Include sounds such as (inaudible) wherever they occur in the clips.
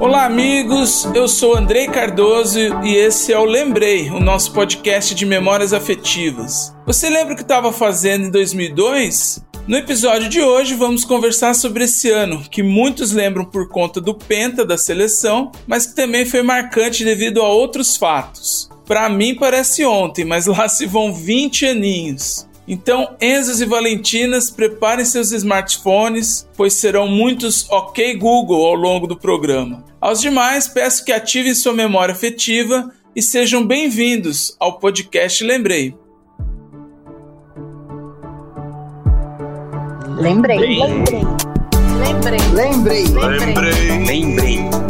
Olá, amigos. Eu sou Andrei Cardoso e esse é o Lembrei, o nosso podcast de memórias afetivas. Você lembra o que estava fazendo em 2002? No episódio de hoje vamos conversar sobre esse ano, que muitos lembram por conta do penta da seleção, mas que também foi marcante devido a outros fatos. Para mim parece ontem, mas lá se vão 20 aninhos. Então, Enzos e Valentinas, preparem seus smartphones, pois serão muitos OK Google ao longo do programa. Aos demais, peço que ativem sua memória afetiva e sejam bem-vindos ao podcast Lembrei. Lembrei. Lembrei. Lembrei. Lembrei. Lembrei. Lembrei. Lembrei.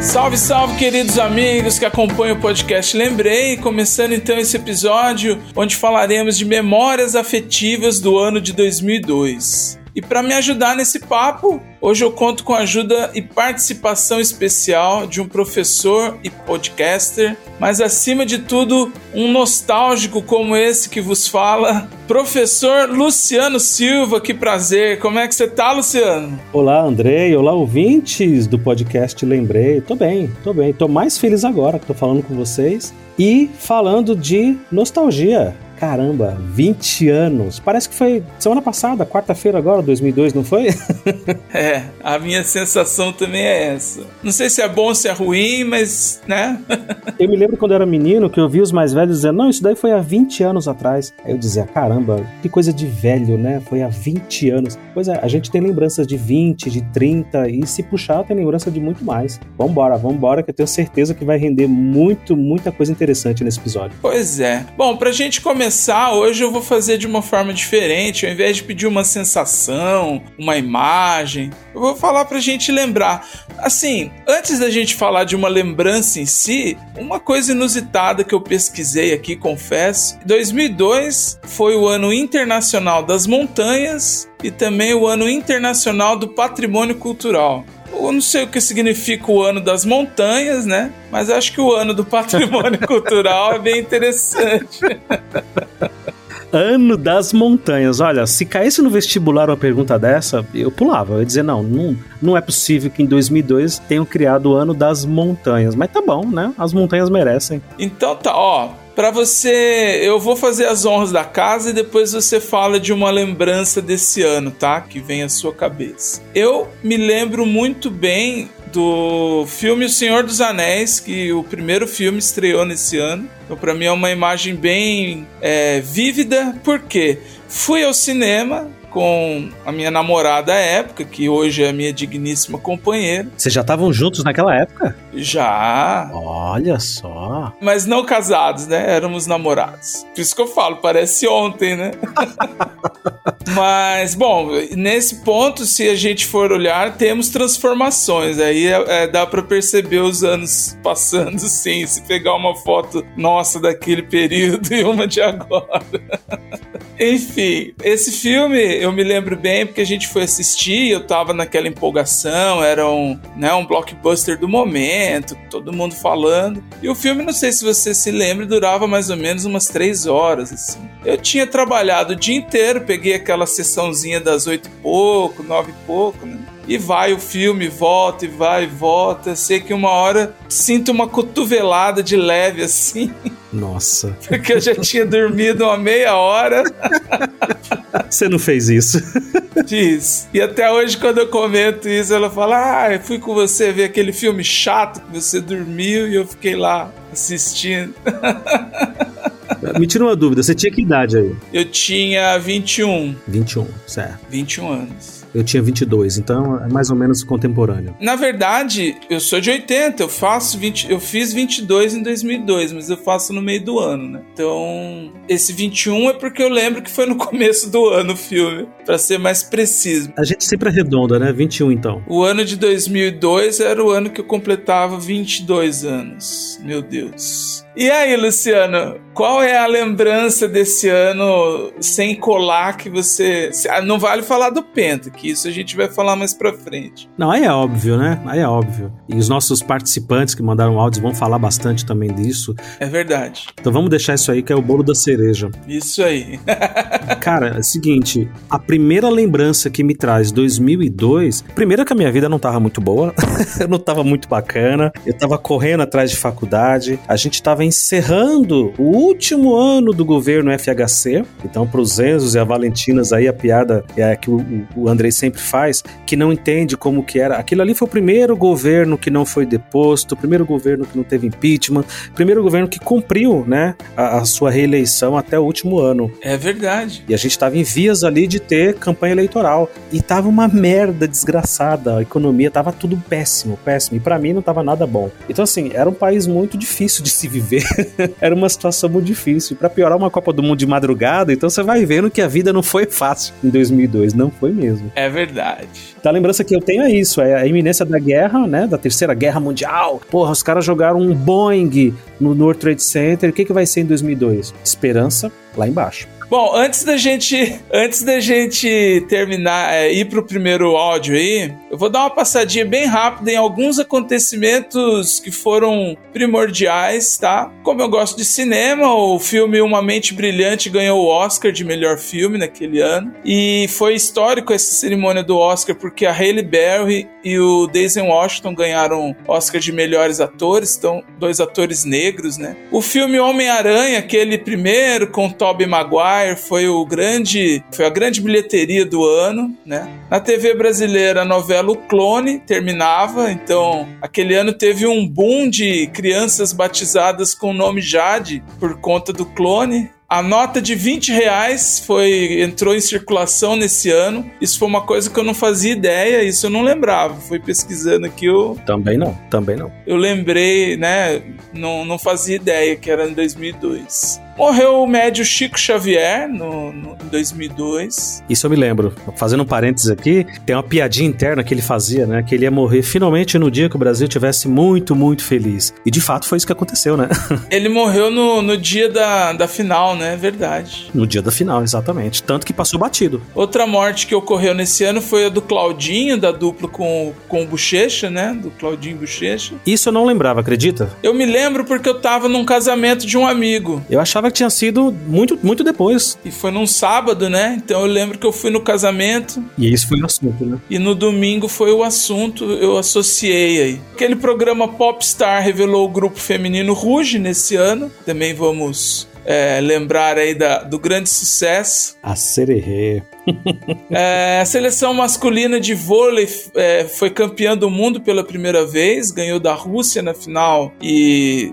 Salve, salve, queridos amigos que acompanham o podcast Lembrei, começando então esse episódio onde falaremos de memórias afetivas do ano de 2002. E para me ajudar nesse papo, hoje eu conto com a ajuda e participação especial de um professor e podcaster, mas acima de tudo, um nostálgico como esse que vos fala, professor Luciano Silva. Que prazer! Como é que você tá, Luciano? Olá, Andrei. Olá, ouvintes do podcast Lembrei. Tô bem, tô bem. Tô mais feliz agora que tô falando com vocês e falando de nostalgia. Caramba, 20 anos. Parece que foi semana passada, quarta-feira agora, 2002, não foi? (laughs) É, a minha sensação também é essa. Não sei se é bom ou se é ruim, mas, né? (laughs) eu me lembro quando eu era menino que eu vi os mais velhos dizendo: Não, isso daí foi há 20 anos atrás. Aí eu dizia: Caramba, que coisa de velho, né? Foi há 20 anos. Pois é, a gente tem lembranças de 20, de 30 e se puxar, tem lembrança de muito mais. Vambora, vambora, que eu tenho certeza que vai render muito, muita coisa interessante nesse episódio. Pois é. Bom, pra gente começar, hoje eu vou fazer de uma forma diferente. Ao invés de pedir uma sensação, uma imagem, eu vou falar pra gente lembrar. Assim, antes da gente falar de uma lembrança em si, uma coisa inusitada que eu pesquisei aqui, confesso. 2002 foi o ano internacional das montanhas e também o ano internacional do patrimônio cultural. Eu não sei o que significa o ano das montanhas, né? Mas acho que o ano do patrimônio (laughs) cultural é bem interessante. (laughs) Ano das montanhas. Olha, se caísse no vestibular uma pergunta dessa, eu pulava. Eu ia dizer, não, não, não é possível que em 2002 tenham criado o ano das montanhas. Mas tá bom, né? As montanhas merecem. Então tá, ó. Pra você, eu vou fazer as honras da casa e depois você fala de uma lembrança desse ano, tá? Que vem à sua cabeça. Eu me lembro muito bem do filme O Senhor dos Anéis, que o primeiro filme estreou nesse ano. Então, para mim é uma imagem bem é, vívida, porque fui ao cinema com a minha namorada à época, que hoje é a minha digníssima companheira. Vocês já estavam juntos naquela época? Já. Olha só. Mas não casados, né? Éramos namorados. Por isso que eu falo, parece ontem, né? (laughs) Mas, bom, nesse ponto, se a gente for olhar, temos transformações. Aí é, é, dá para perceber os anos passando, (laughs) sim. Se pegar uma foto nossa daquele período (laughs) e uma de agora. Enfim, esse filme eu me lembro bem porque a gente foi assistir, eu tava naquela empolgação, era um, né, um blockbuster do momento, todo mundo falando. E o filme, não sei se você se lembra, durava mais ou menos umas três horas, assim. Eu tinha trabalhado o dia inteiro, peguei aquela sessãozinha das oito e pouco, nove e pouco, né? E vai o filme, volta e vai e volta. Sei que uma hora sinto uma cotovelada de leve assim. Nossa. (laughs) Porque eu já tinha dormido uma meia hora. Você não fez isso. Fiz. E até hoje, quando eu comento isso, ela fala: Ah, fui com você ver aquele filme chato que você dormiu e eu fiquei lá assistindo. (laughs) Me tira uma dúvida, você tinha que idade aí? Eu tinha 21. 21, certo. 21 anos. Eu tinha 22, então é mais ou menos contemporâneo. Na verdade, eu sou de 80, eu faço 20, eu fiz 22 em 2002, mas eu faço no meio do ano, né? Então, esse 21 é porque eu lembro que foi no começo do ano o filme, para ser mais preciso. A gente sempre arredonda, né? 21 então. O ano de 2002 era o ano que eu completava 22 anos. Meu Deus. E aí, Luciano, qual é a lembrança desse ano sem colar que você. Ah, não vale falar do Penta, que isso a gente vai falar mais pra frente. Não, aí é óbvio, né? Aí é óbvio. E os nossos participantes que mandaram áudios vão falar bastante também disso. É verdade. Então vamos deixar isso aí que é o bolo da cereja. Isso aí. (laughs) Cara, é o seguinte, a primeira lembrança que me traz 2002, primeiro que a minha vida não tava muito boa, (laughs) não tava muito bacana, eu tava correndo atrás de faculdade, a gente tava encerrando o último ano do governo FHC, então pros Enzos e a Valentinas aí a piada é a que o, o Andrei sempre faz, que não entende como que era, aquilo ali foi o primeiro governo que não foi deposto, o primeiro governo que não teve impeachment, o primeiro governo que cumpriu, né, a, a sua reeleição até o último ano. É verdade. E a gente estava em vias ali de ter campanha eleitoral. E tava uma merda desgraçada. A economia tava tudo péssimo, péssimo. E para mim não tava nada bom. Então, assim, era um país muito difícil de se viver. (laughs) era uma situação muito difícil. Para piorar uma Copa do Mundo de madrugada, então você vai vendo que a vida não foi fácil em 2002. Não foi mesmo. É verdade. Então a lembrança que eu tenho é isso: é a iminência da guerra, né? Da terceira guerra mundial. Porra, os caras jogaram um Boeing no World Trade Center. O que, que vai ser em 2002? Esperança lá embaixo. Bom, antes da gente, antes da gente terminar, é, ir pro primeiro áudio aí, eu vou dar uma passadinha bem rápida em alguns acontecimentos que foram primordiais, tá? Como eu gosto de cinema, o filme Uma Mente Brilhante ganhou o Oscar de melhor filme naquele ano. E foi histórico essa cerimônia do Oscar porque a Halle Berry e o Denzel Washington ganharam Oscar de melhores atores, então dois atores negros, né? O filme Homem-Aranha, aquele primeiro com Tobey Maguire foi o grande, foi a grande bilheteria do ano, né? Na TV brasileira, a novela O Clone terminava, então aquele ano teve um boom de crianças batizadas com o nome Jade por conta do Clone. A nota de 20 reais foi, entrou em circulação nesse ano. Isso foi uma coisa que eu não fazia ideia, isso eu não lembrava. Fui pesquisando aqui, eu. Também não, também não. Eu lembrei, né? Não, não fazia ideia que era em 2002. Morreu o médio Chico Xavier no, no, em 2002. Isso eu me lembro. Fazendo um parênteses aqui, tem uma piadinha interna que ele fazia, né? Que ele ia morrer finalmente no dia que o Brasil tivesse muito, muito feliz. E de fato foi isso que aconteceu, né? (laughs) ele morreu no, no dia da, da final, né? Verdade. No dia da final, exatamente. Tanto que passou batido. Outra morte que ocorreu nesse ano foi a do Claudinho, da dupla com, com o Bochecha, né? Do Claudinho Bochecha. Isso eu não lembrava, acredita? Eu me lembro porque eu tava num casamento de um amigo. Eu achava que tinha sido muito, muito depois. E foi num sábado, né? Então eu lembro que eu fui no casamento. E isso foi o assunto, né? E no domingo foi o assunto, eu associei aí. Aquele programa Popstar revelou o grupo feminino Ruge nesse ano. Também vamos é, lembrar aí da, do grande sucesso. A Sererê. (laughs) é, a seleção masculina de vôlei é, foi campeã do mundo pela primeira vez, ganhou da Rússia na final e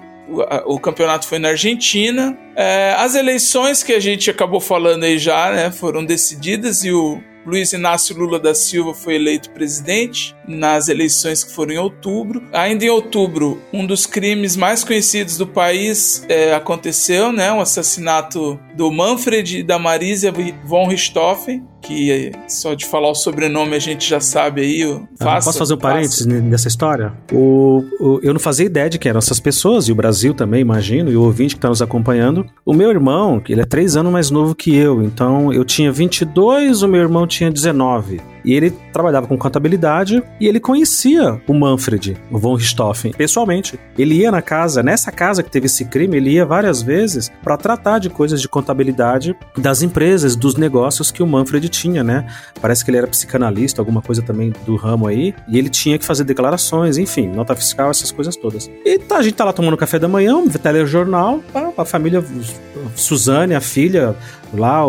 o, campeonato foi na Argentina. É, as eleições que a gente acabou falando aí já né, foram decididas e o Luiz Inácio Lula da Silva foi eleito presidente nas eleições que foram em outubro. Ainda em outubro, um dos crimes mais conhecidos do país é, aconteceu, né? O assassinato do Manfred e da Marisa von Richthofen, que só de falar o sobrenome a gente já sabe aí. Faça, ah, posso fazer um parênteses faça. nessa história? O, o, eu não fazia ideia de que eram essas pessoas, e o Brasil também, imagino, e o ouvinte que está nos acompanhando. O meu irmão, ele é três anos mais novo que eu, então eu tinha 22, o meu irmão tinha 19. E ele trabalhava com contabilidade e ele conhecia o Manfred, von Richthofen, pessoalmente. Ele ia na casa, nessa casa que teve esse crime, ele ia várias vezes para tratar de coisas de contabilidade das empresas, dos negócios que o Manfred tinha, né? Parece que ele era psicanalista, alguma coisa também do ramo aí, e ele tinha que fazer declarações, enfim, nota fiscal, essas coisas todas. E tá, a gente tá lá tomando café da manhã, um telejornal, a família Suzane, a filha, lá,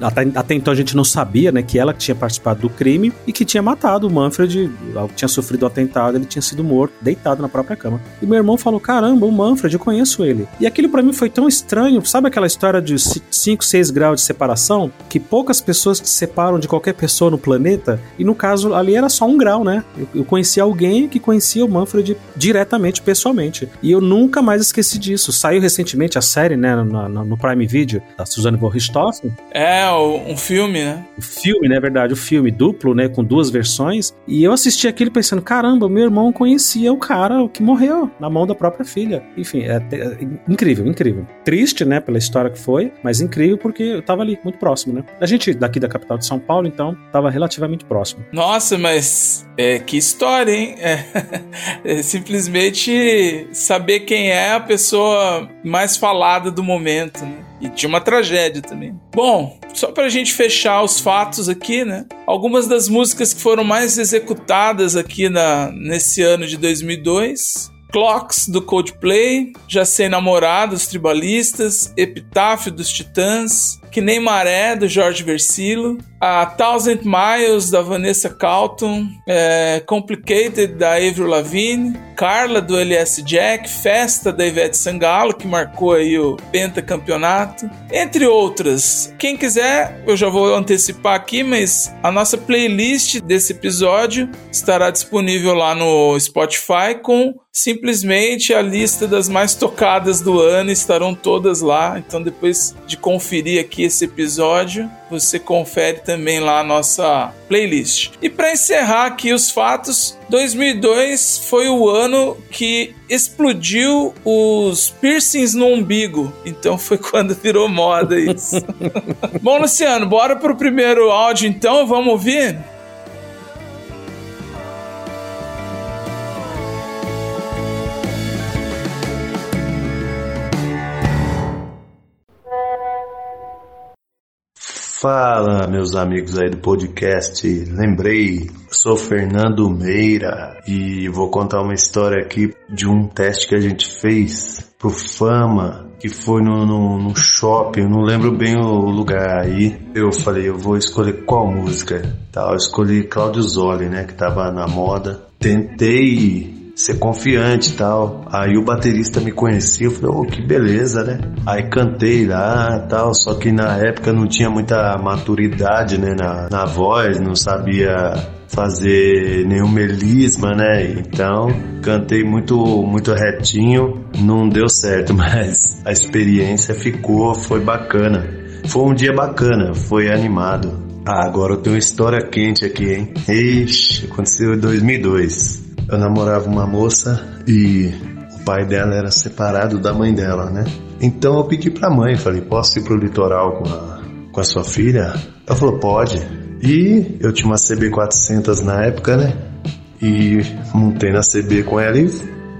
até, até então a gente não sabia, né, que ela tinha participado do crime e que tinha matado o Manfred, tinha sofrido um atentado, ele tinha sido morto, deitado na própria cama. E meu irmão falou: caramba, o Manfred, eu conheço ele. E aquilo para mim foi tão estranho, sabe aquela história de 5, 6 graus de separação? Que poucas pessoas te separam de qualquer pessoa no planeta, e no caso ali era só um grau, né? Eu, eu conheci alguém que conhecia o Manfred diretamente, pessoalmente. E eu nunca mais esqueci disso. Saiu recentemente a série, né, no, no, no Prime Video, da Suzanne von Richthofen. É, um filme, né? O filme, né, verdade, o filme duplo, né, com duas versões. E eu assisti aquilo pensando, caramba, meu irmão conhecia o cara que morreu na mão da própria filha. Enfim, é, é, incrível, incrível. Triste, né, pela história que foi, mas incrível porque eu tava ali, muito próximo, né? A gente daqui da capital de São Paulo, então, tava relativamente próximo. Nossa, mas é, que história, hein? (laughs) É, é simplesmente saber quem é a pessoa mais falada do momento, né? E tinha uma tragédia também. Bom, só pra gente fechar os fatos aqui, né? Algumas das músicas que foram mais executadas aqui na, nesse ano de 2002 Clocks do Coldplay, Já Sei Namorar dos Tribalistas, Epitáfio dos Titãs, Que Nem Maré do Jorge Versilo, a Thousand Miles da Vanessa Carlton, é, Complicated da Avril Lavigne, Carla do LS Jack, Festa da Ivete Sangalo, que marcou aí o pentacampeonato, entre outras. Quem quiser, eu já vou antecipar aqui, mas a nossa playlist desse episódio estará disponível lá no Spotify com simplesmente a lista das mais tocadas do ano, estarão todas lá. Então depois de conferir aqui esse episódio, você confere também lá a nossa playlist. E para encerrar aqui os fatos, 2002 foi o ano que explodiu os piercings no umbigo. Então foi (laughs) quando virou moda isso. (laughs) Bom, Luciano, bora pro primeiro áudio então, vamos ouvir? Fala, meus amigos aí do podcast. Lembrei, sou Fernando Meira e vou contar uma história aqui de um teste que a gente fez pro Fama, que foi no, no, no shopping, não lembro bem o lugar aí. Eu falei, eu vou escolher qual música. Tal, eu escolhi Claudio Zoli, né, que tava na moda. Tentei ser confiante e tal. Aí o baterista me conhecia, eu falei, oh, que beleza, né? Aí cantei lá tal, só que na época não tinha muita maturidade, né, na, na voz, não sabia fazer nenhum melisma, né? Então cantei muito muito retinho, não deu certo, (laughs) mas a experiência ficou, foi bacana. Foi um dia bacana, foi animado. Ah, agora eu tenho uma história quente aqui, hein? Ixi, aconteceu em 2002. Eu namorava uma moça e o pai dela era separado da mãe dela, né? Então eu pedi pra mãe, falei, posso ir pro litoral com a, com a sua filha? Ela falou, pode. E eu tinha uma CB400 na época, né? E montei na CB com ela e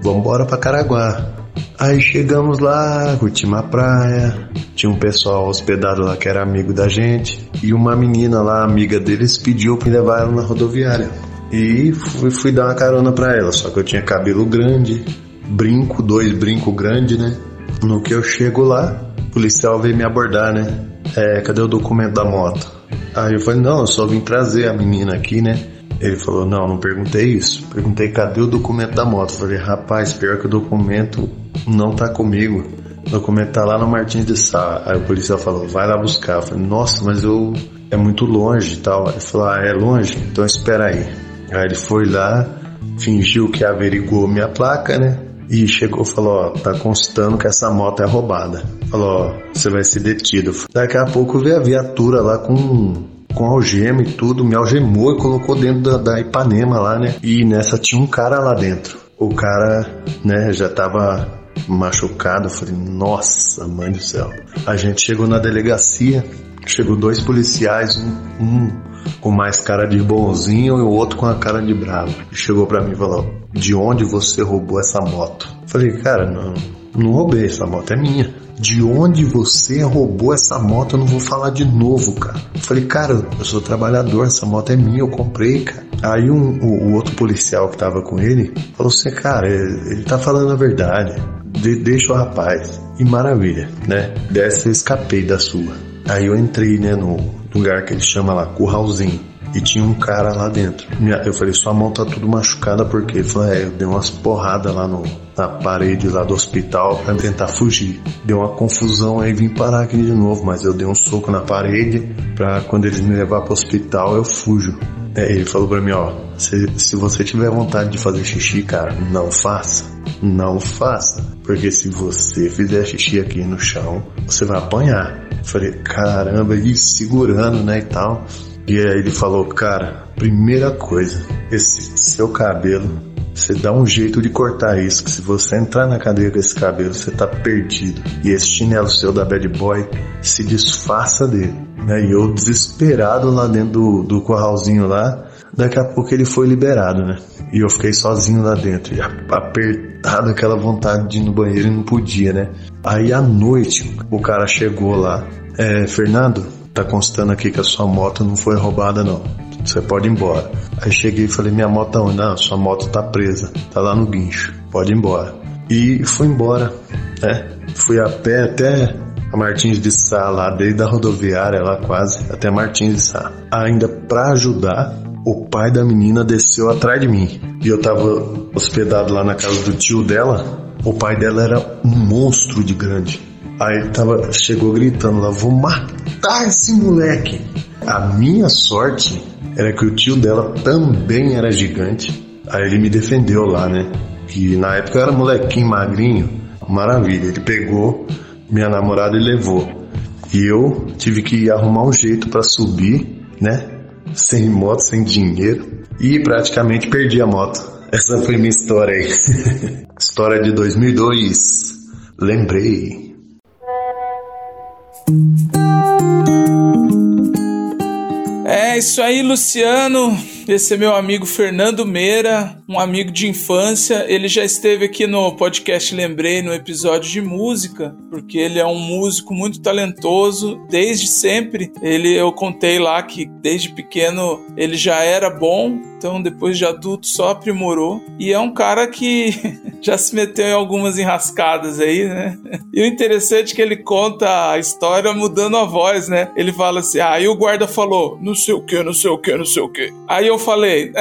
vamos embora pra Caraguá. Aí chegamos lá, curtimos a praia, tinha um pessoal hospedado lá que era amigo da gente, e uma menina lá, amiga deles, pediu pra levar ela na rodoviária. E fui, fui dar uma carona pra ela, só que eu tinha cabelo grande, brinco, dois brincos grandes, né? No que eu chego lá, o policial veio me abordar, né? É, cadê o documento da moto? Aí eu falei, não, eu só vim trazer a menina aqui, né? Ele falou, não, não perguntei isso. Perguntei, cadê o documento da moto? Eu falei, rapaz, pior que o documento não tá comigo. O documento tá lá no Martins de Sá. Aí o policial falou, vai lá buscar. Eu falei, nossa, mas eu... É muito longe e tal. Ele falou, ah, é longe? Então espera aí. Aí ele foi lá, fingiu que averiguou minha placa, né? E chegou e falou, ó, tá constando que essa moto é roubada. Falou, ó, você vai ser detido. Daqui a pouco veio a viatura lá com com algema e tudo, me algemou e colocou dentro da, da, Ipanema lá, né? E nessa tinha um cara lá dentro. O cara, né, já tava machucado. Eu falei, nossa, mãe do céu. A gente chegou na delegacia, chegou dois policiais, um, um com mais cara de bonzinho e o outro com a cara de bravo. E chegou para mim e falou: De onde você roubou essa moto? Falei, cara, não, não roubei, essa moto é minha. De onde você roubou essa moto? Eu não vou falar de novo, cara. falei, cara, eu sou trabalhador, essa moto é minha, eu comprei, cara. Aí um, o, o outro policial que tava com ele falou assim, cara, ele, ele tá falando a verdade. De, deixa o rapaz. E maravilha, né? Dessa eu escapei da sua. Aí eu entrei, né, no, lugar que ele chama lá, curralzinho. e tinha um cara lá dentro. Eu falei, sua mão tá tudo machucada porque ele falou, é, eu dei umas porradas lá no, na parede lá do hospital pra tentar fugir. Deu uma confusão aí, vim parar aqui de novo, mas eu dei um soco na parede pra quando eles me levar pro hospital eu fujo. É, ele falou pra mim, ó, se, se você tiver vontade de fazer xixi, cara, não faça. Não faça. Porque se você fizer xixi aqui no chão, você vai apanhar. Eu falei, caramba, e segurando, né, e tal. E aí ele falou, cara, primeira coisa, esse seu cabelo, você dá um jeito de cortar isso, que se você entrar na cadeia com esse cabelo, você tá perdido. E esse chinelo seu da bad boy, se desfaça dele. Né? E eu desesperado lá dentro do, do curralzinho lá, daqui a pouco ele foi liberado, né? E eu fiquei sozinho lá dentro, apertado, aquela vontade de ir no banheiro e não podia, né? Aí à noite, o cara chegou lá, é, Fernando, tá constando aqui que a sua moto não foi roubada não. Você pode ir embora. Aí cheguei e falei, minha moto tá onde? Não, sua moto tá presa, tá lá no guincho, pode ir embora. E fui embora, né? Fui a pé até a Martins de Sá lá, desde a rodoviária lá quase, até Martins de Sá. Ainda pra ajudar, o pai da menina desceu atrás de mim. E eu tava hospedado lá na casa do tio dela. O pai dela era um monstro de grande. Aí ele tava, chegou gritando lá, vou matar esse moleque. A minha sorte era que o tio dela também era gigante. Aí ele me defendeu lá, né? Que na época eu era molequinho magrinho. Maravilha. Ele pegou minha namorada e levou. E eu tive que arrumar um jeito pra subir, né? Sem moto, sem dinheiro. E praticamente perdi a moto. Essa foi minha história aí. (laughs) história de 2002. Lembrei. É isso aí, Luciano. Esse é meu amigo Fernando Meira, um amigo de infância. Ele já esteve aqui no podcast Lembrei no episódio de música, porque ele é um músico muito talentoso desde sempre. Ele eu contei lá que desde pequeno ele já era bom, então depois de adulto só aprimorou. E é um cara que (laughs) já se meteu em algumas enrascadas aí, né? E o interessante é que ele conta a história mudando a voz, né? Ele fala assim: ah, aí o guarda falou, não sei o que, não sei o que, não sei o que. Aí eu falei,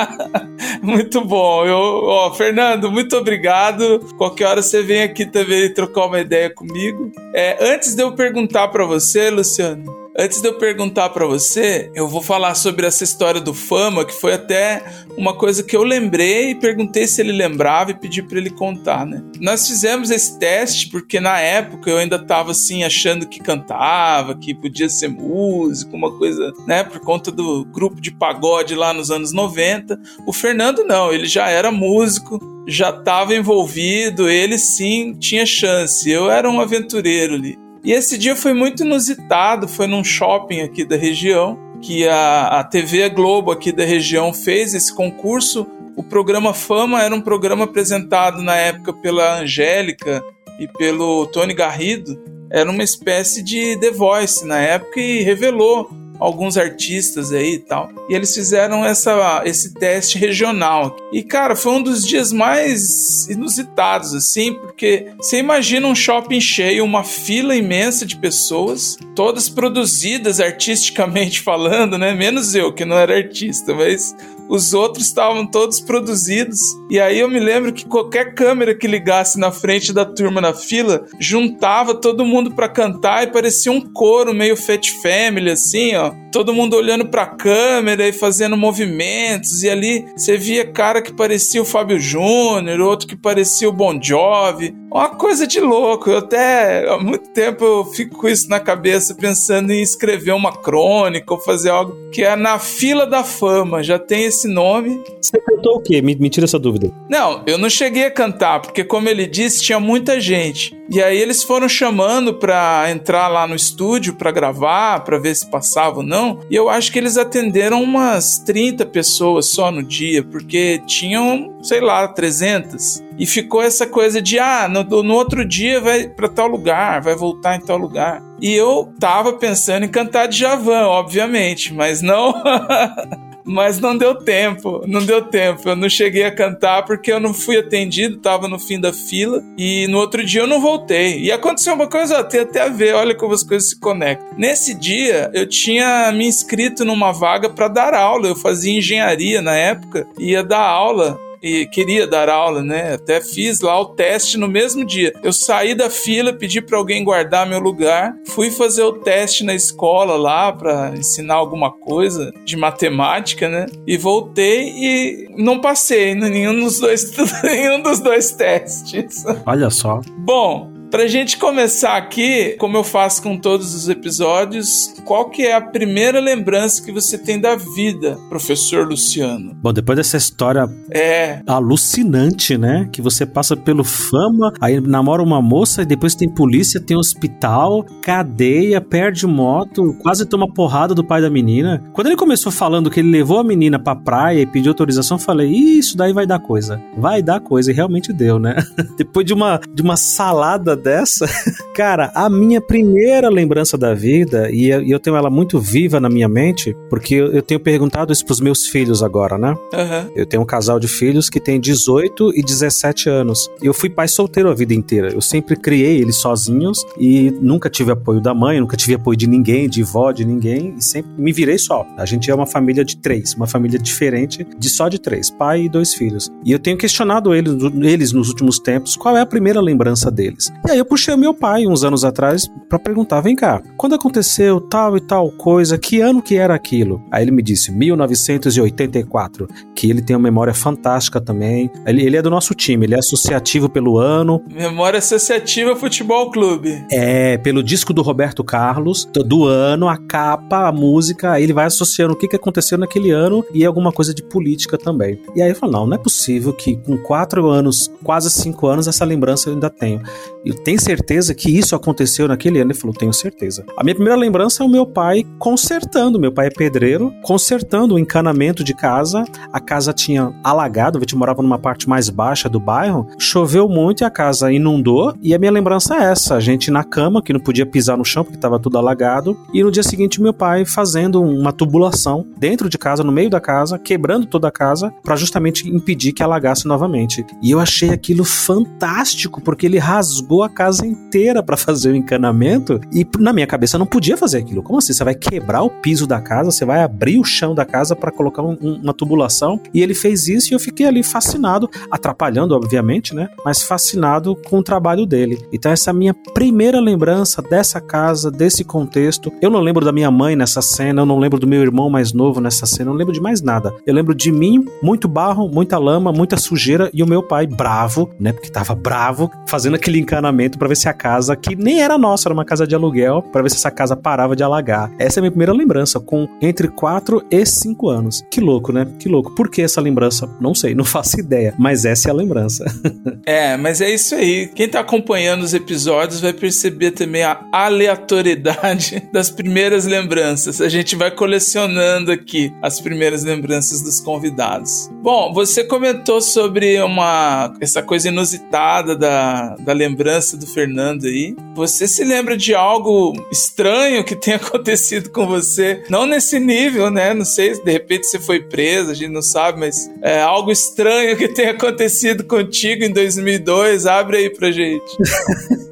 (laughs) muito bom. Eu, ó, Fernando, muito obrigado. Qualquer hora você vem aqui também trocar uma ideia comigo. É, antes de eu perguntar para você, Luciano, Antes de eu perguntar para você, eu vou falar sobre essa história do Fama, que foi até uma coisa que eu lembrei e perguntei se ele lembrava e pedi para ele contar, né? Nós fizemos esse teste porque na época eu ainda tava assim achando que cantava, que podia ser músico, uma coisa, né, por conta do grupo de pagode lá nos anos 90. O Fernando não, ele já era músico, já estava envolvido, ele sim tinha chance. Eu era um aventureiro ali. E esse dia foi muito inusitado, foi num shopping aqui da região, que a, a TV Globo aqui da região fez esse concurso. O programa Fama era um programa apresentado na época pela Angélica e pelo Tony Garrido. Era uma espécie de The Voice na época e revelou alguns artistas aí e tal. E eles fizeram essa, esse teste regional. E, cara, foi um dos dias mais inusitados, assim, porque você imagina um shopping cheio, uma fila imensa de pessoas, todas produzidas artisticamente (laughs) falando, né? Menos eu, que não era artista, mas os outros estavam todos produzidos. E aí eu me lembro que qualquer câmera que ligasse na frente da turma na fila juntava todo mundo para cantar e parecia um coro meio Fat Family, assim, ó. Todo mundo olhando pra câmera e fazendo movimentos. E ali você via cara que parecia o Fábio Júnior, outro que parecia o Bon Jovi. Uma coisa de louco. Eu até há muito tempo eu fico com isso na cabeça, pensando em escrever uma crônica ou fazer algo que é na fila da fama. Já tem esse nome. Você cantou o quê? Me, me tira essa dúvida. Não, eu não cheguei a cantar, porque como ele disse, tinha muita gente. E aí eles foram chamando pra entrar lá no estúdio pra gravar, pra ver se passava ou não. E eu acho que eles atenderam umas 30 pessoas só no dia, porque tinham, sei lá, 300. E ficou essa coisa de, ah, no, no outro dia vai pra tal lugar, vai voltar em tal lugar. E eu tava pensando em cantar de Javan, obviamente, mas não (laughs) mas não deu tempo, não deu tempo. Eu não cheguei a cantar porque eu não fui atendido, tava no fim da fila e no outro dia eu não voltei. E aconteceu uma coisa, ó, tem até a ver, olha como as coisas se conectam. Nesse dia eu tinha me inscrito numa vaga para dar aula, eu fazia engenharia na época, ia dar aula e queria dar aula, né? Até fiz lá o teste no mesmo dia. Eu saí da fila, pedi para alguém guardar meu lugar, fui fazer o teste na escola lá para ensinar alguma coisa de matemática, né? E voltei e não passei (laughs) nenhum dos dois, (laughs) nenhum dos dois testes. Olha só. Bom, Pra gente começar aqui, como eu faço com todos os episódios, qual que é a primeira lembrança que você tem da vida, professor Luciano? Bom, depois dessa história É, alucinante, né? Que você passa pelo fama, aí namora uma moça, e depois tem polícia, tem hospital, cadeia, perde moto, quase toma porrada do pai da menina. Quando ele começou falando que ele levou a menina pra praia e pediu autorização, eu falei, "Ih, isso daí vai dar coisa. Vai dar coisa, e realmente deu, né? (laughs) depois de uma, de uma salada dessa, (laughs) cara, a minha primeira lembrança da vida, e eu, tenho ela muito viva na minha mente, porque eu, tenho perguntado isso pros meus filhos agora, né? aham. Eu tenho um casal de filhos que tem 18 e 17 anos. Eu fui pai solteiro a vida inteira. Eu sempre criei eles sozinhos e nunca tive apoio da mãe, nunca tive apoio de ninguém, de vó, de ninguém, e sempre me virei só. A gente é uma família de três, uma família diferente de só de três, pai e dois filhos. E eu tenho questionado eles, eles nos últimos tempos qual é a primeira lembrança deles. E aí eu puxei o meu pai uns anos atrás pra perguntar: vem cá, quando aconteceu tal e tal coisa, que ano que era aquilo? Aí ele me disse 1984, que ele tem uma memória fantástica também. Ele, ele é do nosso time, ele é associativo pelo ano, Memória Associativa Futebol Clube. é pelo disco do Roberto Carlos, do, ano, a capa, a música, aí ele vai associando o que, que aconteceu naquele ano e alguma coisa de política também. E aí eu falo, não, não é possível que com quatro anos, quase cinco anos, essa lembrança eu ainda tenho. Eu tenho certeza que isso aconteceu naquele ano? Ele falou, tenho certeza. A minha primeira lembrança é o meu pai consertando, meu pai é pedreiro, consertando o encanamento de casa. A casa tinha alagado, a gente morava numa parte mais baixa do bairro, choveu muito e a casa inundou. E a minha lembrança é essa: a gente na cama, que não podia pisar no chão porque estava tudo alagado, e no dia seguinte meu pai fazendo uma tubulação dentro de casa, no meio da casa, quebrando toda a casa, para justamente impedir que alagasse novamente. E eu achei aquilo fantástico, porque ele rasgou a casa inteira para fazer o encanamento, e na minha cabeça não podia fazer aquilo. Como assim? Você vai quebrar o piso da casa, você vai abrir o chão da casa para colocar um- um- uma tubulação? E ele fez isso e eu fiquei ali fascinado, atrapalhando, obviamente, né? Mas fascinado com o trabalho dele. Então, essa é a minha primeira lembrança dessa casa, desse contexto. Eu não lembro da minha mãe nessa cena, eu não lembro do meu irmão mais novo nessa cena, eu não lembro de mais nada. Eu lembro de mim, muito barro, muita lama, muita sujeira e o meu pai bravo, né? Porque tava bravo, fazendo aquele encanamento para ver se a casa, que nem era nossa, era uma casa de aluguel, para ver se essa casa parava de alagar. Essa é a minha primeira lembrança, com entre 4 e 5 anos. Que louco, né? Que louco. Por que essa lembrança? Não sei, não (laughs) faço ideia, mas essa é a lembrança. (laughs) É, mas é isso aí. Quem tá acompanhando os episódios vai perceber também a aleatoriedade (laughs) das primeiras lembranças. A gente vai colecionando aqui as primeiras lembranças dos convidados. Bom, você comentou sobre uma essa coisa inusitada da, da lembrança do Fernando aí. Você se lembra de algo estranho que tenha (laughs) acontecido com você? Não nesse nível, né? Não sei, se de repente você foi preso, a gente não sabe, mas é algo estranho que tenha acontecido contigo em 2002. Abre aí pra gente. (laughs)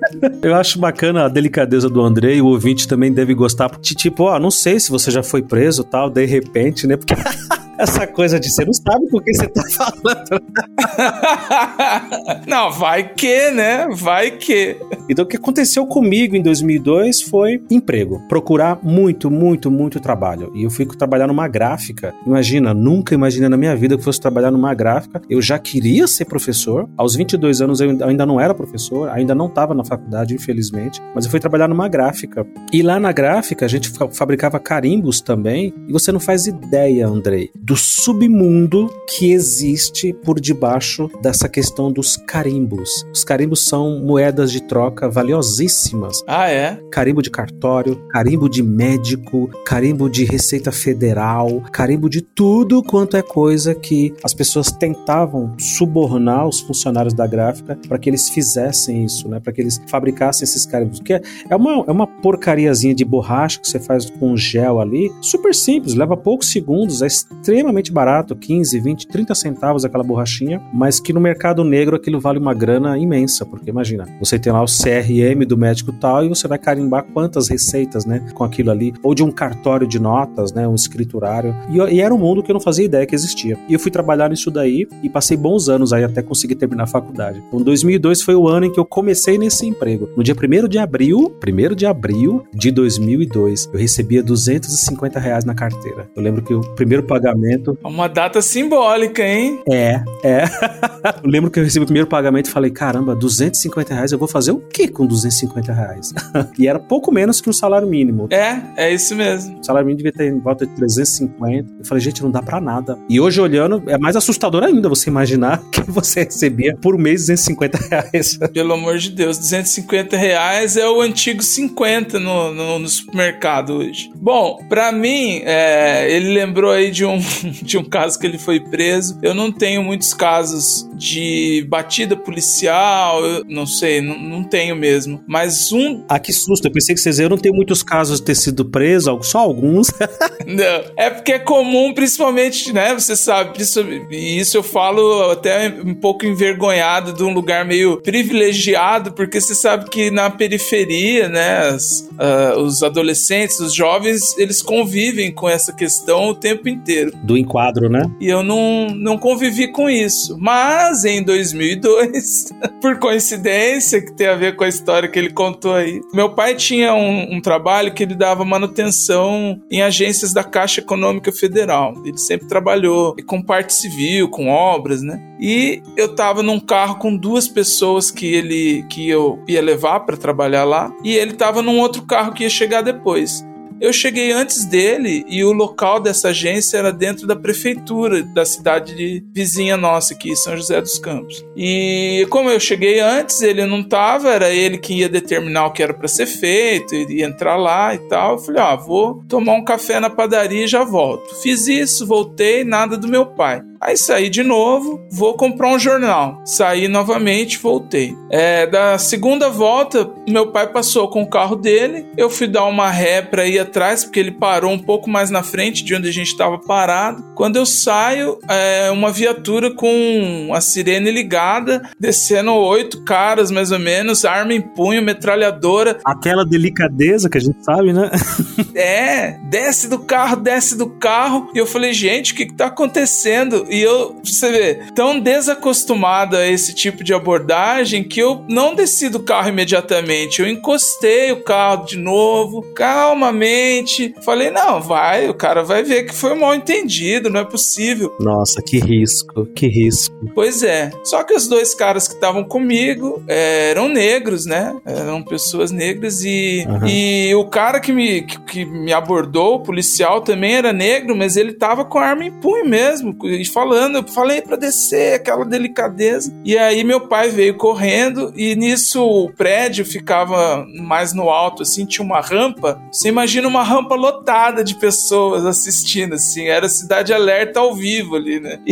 Eu acho bacana a delicadeza do André e o ouvinte também deve gostar, porque tipo, ó, não sei se você já foi preso tal, de repente, né? Porque (laughs) essa coisa de você não sabe com quem você tá falando. não, vai que, né? Vai que. Então, o que aconteceu comigo em 2002 foi emprego. Procurar muito, muito, muito trabalho. E eu fui trabalhar numa gráfica. Imagina, nunca imaginei na minha vida que fosse trabalhar numa gráfica. Eu já queria ser professor. Aos 22 anos eu ainda não era professor, ainda não estava na faculdade, infelizmente. Mas eu fui trabalhar numa gráfica. E lá na gráfica a gente fa- fabricava carimbos também. E você não faz ideia, Andrei, do submundo que existe por debaixo dessa questão dos carimbos. Os carimbos são moedas de troca valiosíssimas. Ah, é? Carimbo de cartório, carimbo de médico, carimbo de Receita Federal, carimbo de tudo quanto é coisa que as pessoas tentavam subornar os funcionários da gráfica para que eles fizessem isso, né? Para que eles fabricassem esses carimbos. Porque é uma, é uma porcariazinha de borracha que você faz com gel ali, super simples, leva poucos segundos, é extremamente extremamente barato, 15, 20, 30 centavos aquela borrachinha, mas que no mercado negro aquilo vale uma grana imensa, porque imagina, você tem lá o CRM do médico tal e você vai carimbar quantas receitas, né, com aquilo ali, ou de um cartório de notas, né, um escriturário. E, e era um mundo que eu não fazia ideia que existia. E eu fui trabalhar nisso daí e passei bons anos aí até conseguir terminar a faculdade. Então 2002 foi o ano em que eu comecei nesse emprego. No dia 1 de abril, 1 de abril de 2002, eu recebia 250 reais na carteira. Eu lembro que o primeiro pagamento. Uma data simbólica, hein? É, é. (laughs) eu lembro que eu recebi o primeiro pagamento e falei: caramba, 250 reais, eu vou fazer o que com 250 reais? (laughs) e era pouco menos que um salário mínimo. É, é isso mesmo. O salário mínimo devia ter em volta de 350. Eu falei, gente, não dá pra nada. E hoje, olhando, é mais assustador ainda você imaginar (laughs) que você recebia por mês 250 reais. Pelo amor de Deus, 250 reais é o antigo 50 no, no, no supermercado hoje. Bom, pra mim, é, ele lembrou aí de um, (laughs) de um caso que ele foi preso. Eu não tenho muitos casos de batida policial, eu não sei, não, não tenho mesmo. Mas um. (laughs) Ah, que susto. Eu pensei que vocês eu não tenho muitos casos de ter sido preso, só alguns. (laughs) não, é porque é comum, principalmente, né? Você sabe, e isso eu falo até um pouco envergonhado de um lugar meio privilegiado, porque você sabe que na periferia, né, as, uh, os adolescentes, os jovens, eles convivem com essa questão o tempo inteiro. Do enquadro, né? E eu não, não convivi com isso. Mas em 2002, (laughs) por coincidência, que tem a ver com a história que ele contou aí, meu pai tinha um, um trabalho que ele dava manutenção em agências da Caixa Econômica Federal. Ele sempre trabalhou com parte civil, com obras, né? E eu tava num carro com duas pessoas que ele que eu ia levar para trabalhar lá, e ele tava num outro carro que ia chegar depois. Eu cheguei antes dele e o local dessa agência era dentro da prefeitura da cidade de vizinha nossa aqui, São José dos Campos. E como eu cheguei antes, ele não tava, era ele que ia determinar o que era para ser feito, ia entrar lá e tal. Eu falei: "Ah, vou tomar um café na padaria e já volto". Fiz isso, voltei, nada do meu pai. Aí saí de novo, vou comprar um jornal. Saí novamente, voltei. É, da segunda volta, meu pai passou com o carro dele. Eu fui dar uma ré para ir atrás, porque ele parou um pouco mais na frente de onde a gente estava parado. Quando eu saio, é uma viatura com a sirene ligada, descendo oito caras mais ou menos, arma em punho, metralhadora. Aquela delicadeza que a gente sabe, né? (laughs) é, desce do carro, desce do carro. E eu falei, gente, o que, que tá acontecendo? E eu, você vê, tão desacostumado a esse tipo de abordagem que eu não desci do carro imediatamente. Eu encostei o carro de novo, calmamente. Falei, não, vai, o cara vai ver que foi mal entendido, não é possível. Nossa, que risco, que risco. Pois é. Só que os dois caras que estavam comigo é, eram negros, né? Eram pessoas negras e, uhum. e o cara que me, que, que, me abordou, o policial, também era negro, mas ele tava com a arma em punho mesmo. E falando, eu falei para descer, aquela delicadeza. E aí meu pai veio correndo e nisso o prédio ficava mais no alto, assim, tinha uma rampa. Você imagina uma rampa lotada de pessoas assistindo, assim, era cidade alerta ao vivo ali, né? (laughs)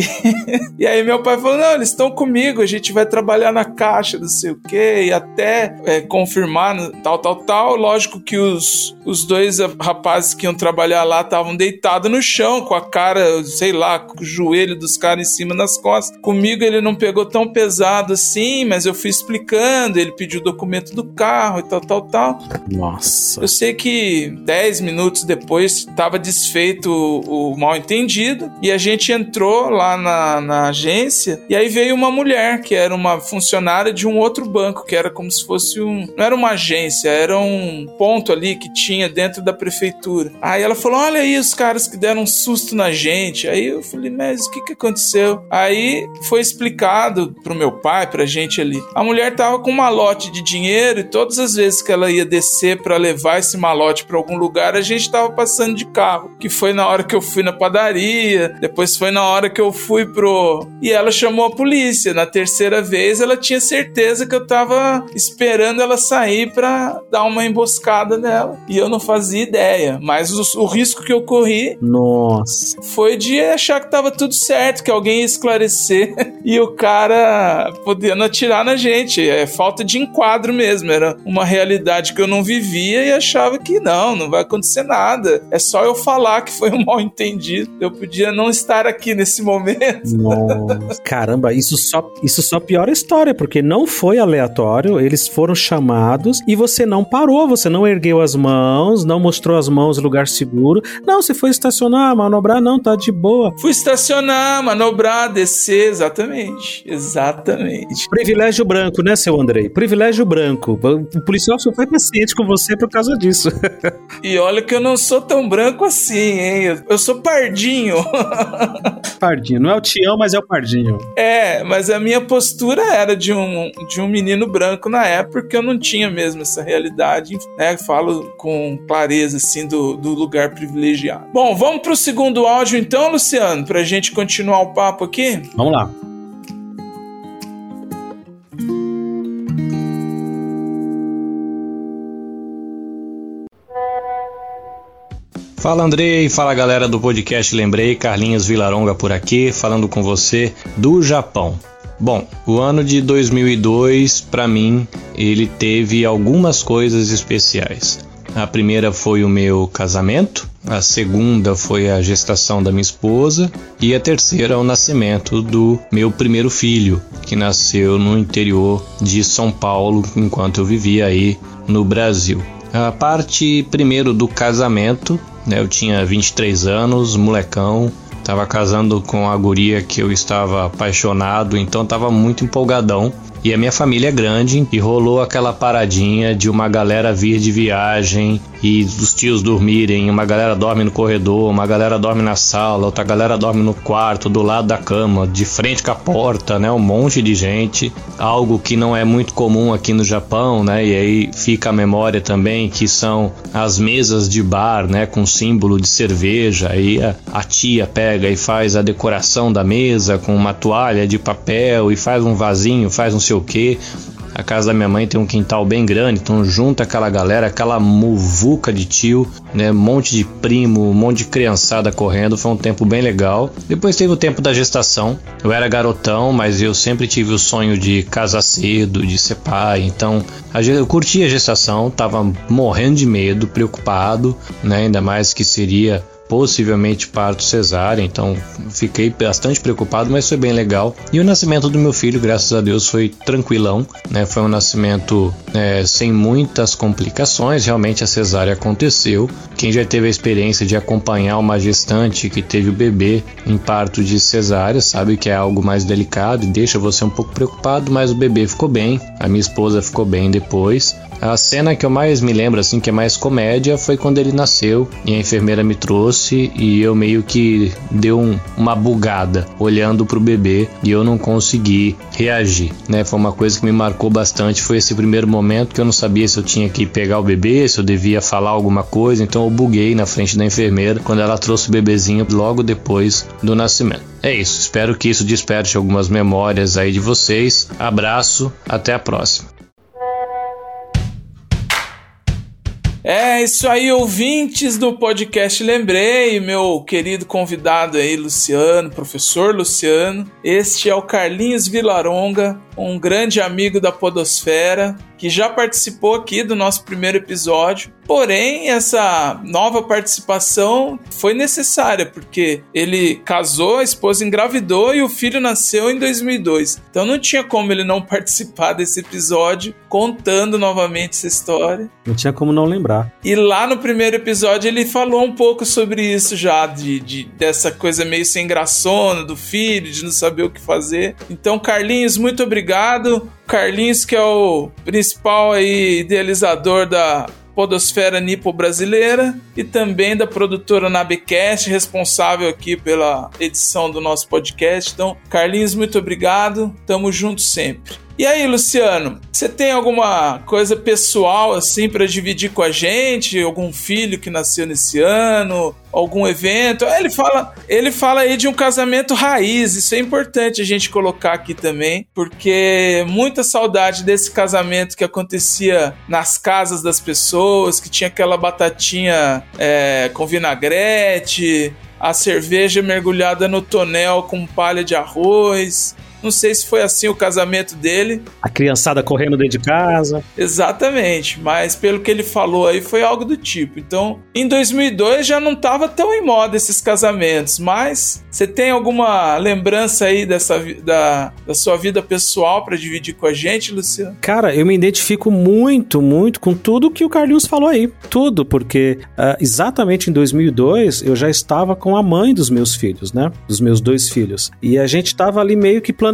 E, e aí meu pai falou: não, eles estão comigo, a gente vai trabalhar na caixa, não sei o quê, e até é, confirmar tal, tal, tal. Lógico que os, os dois rapazes que iam trabalhar lá estavam deitados no chão, com a cara, sei lá, com o joelho dos caras em cima das costas. Comigo ele não pegou tão pesado assim, mas eu fui explicando, ele pediu o documento do carro e tal, tal, tal. Nossa. Eu sei que 10 minutos depois estava desfeito o, o mal entendido e a gente entrou lá na, na agência e aí veio uma mulher que era uma funcionária de um outro banco, que era como se fosse um. Não era uma agência, era um ponto ali que tinha dentro da prefeitura. Aí ela falou: Olha aí os caras que deram um susto na gente. Aí eu falei: Mas o que, que aconteceu? Aí foi explicado pro meu pai, pra gente ali. A mulher tava com um malote de dinheiro e todas as vezes que ela ia descer para levar esse malote para algum lugar, a gente tava passando de carro. Que foi na hora que eu fui na padaria, depois foi na hora que eu fui pro. E ela chamou a polícia. Na terceira vez, ela tinha certeza que eu tava esperando ela sair para dar uma emboscada nela. E eu não fazia ideia. Mas o, o risco que eu corri. Nossa. Foi de achar que tava tudo certo, que alguém ia esclarecer. (laughs) e o cara podendo atirar na gente. É falta de enquadro mesmo. Era uma realidade que eu não vivia e achava que não, não vai acontecer nada. É só eu falar que foi um (laughs) mal entendido. Eu podia não estar aqui nesse momento. Nossa, caramba, isso só, isso só piora a história, porque não foi aleatório, eles foram chamados e você não parou, você não ergueu as mãos, não mostrou as mãos no lugar seguro. Não, você foi estacionar, manobrar, não, tá de boa. Fui estacionar, manobrar, descer, exatamente. Exatamente. Privilégio branco, né, seu Andrei? Privilégio branco. O policial só foi paciente com você por causa disso. (laughs) E olha que eu não sou tão branco assim, hein? Eu sou pardinho. (laughs) Pardinho. Não é o Tião, mas é o Pardinho. É, mas a minha postura era de um, de um menino branco na época, porque eu não tinha mesmo essa realidade, né? Falo com clareza, assim, do, do lugar privilegiado. Bom, vamos pro segundo áudio então, Luciano, pra gente continuar o papo aqui? Vamos lá. Fala Andrei, fala galera do podcast Lembrei, Carlinhos Vilaronga por aqui, falando com você do Japão. Bom, o ano de 2002 para mim ele teve algumas coisas especiais. A primeira foi o meu casamento, a segunda foi a gestação da minha esposa e a terceira o nascimento do meu primeiro filho, que nasceu no interior de São Paulo enquanto eu vivia aí no Brasil. A parte primeiro do casamento, né, eu tinha 23 anos, molecão, tava casando com a guria que eu estava apaixonado, então tava muito empolgadão. E a minha família é grande e rolou aquela paradinha de uma galera vir de viagem e os tios dormirem, uma galera dorme no corredor, uma galera dorme na sala, outra galera dorme no quarto, do lado da cama, de frente com a porta, né? Um monte de gente, algo que não é muito comum aqui no Japão, né? E aí fica a memória também que são as mesas de bar, né? Com símbolo de cerveja, aí a, a tia pega e faz a decoração da mesa com uma toalha de papel e faz um vasinho, faz não sei o que. A casa da minha mãe tem um quintal bem grande, então junta aquela galera, aquela muvuca de tio, né? Um monte de primo, um monte de criançada correndo, foi um tempo bem legal. Depois teve o tempo da gestação. Eu era garotão, mas eu sempre tive o sonho de casar cedo, de ser pai. Então, eu curti a gestação, tava morrendo de medo, preocupado, né? Ainda mais que seria possivelmente parto cesárea, então fiquei bastante preocupado, mas foi bem legal. E o nascimento do meu filho, graças a Deus, foi tranquilão, né? Foi um nascimento é, sem muitas complicações, realmente a cesárea aconteceu. Quem já teve a experiência de acompanhar uma gestante que teve o bebê em parto de cesárea sabe que é algo mais delicado e deixa você um pouco preocupado, mas o bebê ficou bem, a minha esposa ficou bem depois. A cena que eu mais me lembro, assim, que é mais comédia, foi quando ele nasceu e a enfermeira me trouxe e eu meio que deu um, uma bugada olhando pro bebê e eu não consegui reagir, né? Foi uma coisa que me marcou bastante. Foi esse primeiro momento que eu não sabia se eu tinha que pegar o bebê, se eu devia falar alguma coisa, então eu buguei na frente da enfermeira quando ela trouxe o bebezinho logo depois do nascimento. É isso, espero que isso desperte algumas memórias aí de vocês. Abraço, até a próxima. É isso aí, ouvintes do podcast Lembrei, meu querido convidado aí, Luciano, professor Luciano. Este é o Carlinhos Vilaronga, um grande amigo da Podosfera, que já participou aqui do nosso primeiro episódio. Porém, essa nova participação foi necessária, porque ele casou, a esposa engravidou e o filho nasceu em 2002. Então não tinha como ele não (laughs) participar desse episódio, contando novamente essa história. Não tinha como não lembrar. E lá no primeiro episódio ele falou um pouco sobre isso já, de, de dessa coisa meio sem graçona do filho, de não saber o que fazer. Então, Carlinhos, muito obrigado. Carlinhos, que é o principal aí, idealizador da Podosfera Nipo Brasileira e também da produtora Nabecast, responsável aqui pela edição do nosso podcast. Então, Carlinhos, muito obrigado. Tamo junto sempre. E aí, Luciano, você tem alguma coisa pessoal assim para dividir com a gente? Algum filho que nasceu nesse ano? Algum evento? Ele fala, ele fala aí de um casamento raiz. Isso é importante a gente colocar aqui também, porque muita saudade desse casamento que acontecia nas casas das pessoas, que tinha aquela batatinha é, com vinagrete, a cerveja mergulhada no tonel com palha de arroz Não sei se foi assim o casamento dele. A criançada correndo dentro de casa. Exatamente, mas pelo que ele falou aí foi algo do tipo. Então, em 2002 já não estava tão em moda esses casamentos, mas você tem alguma lembrança aí dessa da, da sua vida pessoal para dividir com a gente, Luciano? Cara, eu me identifico muito, muito com tudo que o Carlinhos falou aí. Tudo, porque uh, exatamente em 2002 eu já estava com a mãe dos meus filhos, né? Dos meus dois filhos. E a gente estava ali meio que planejando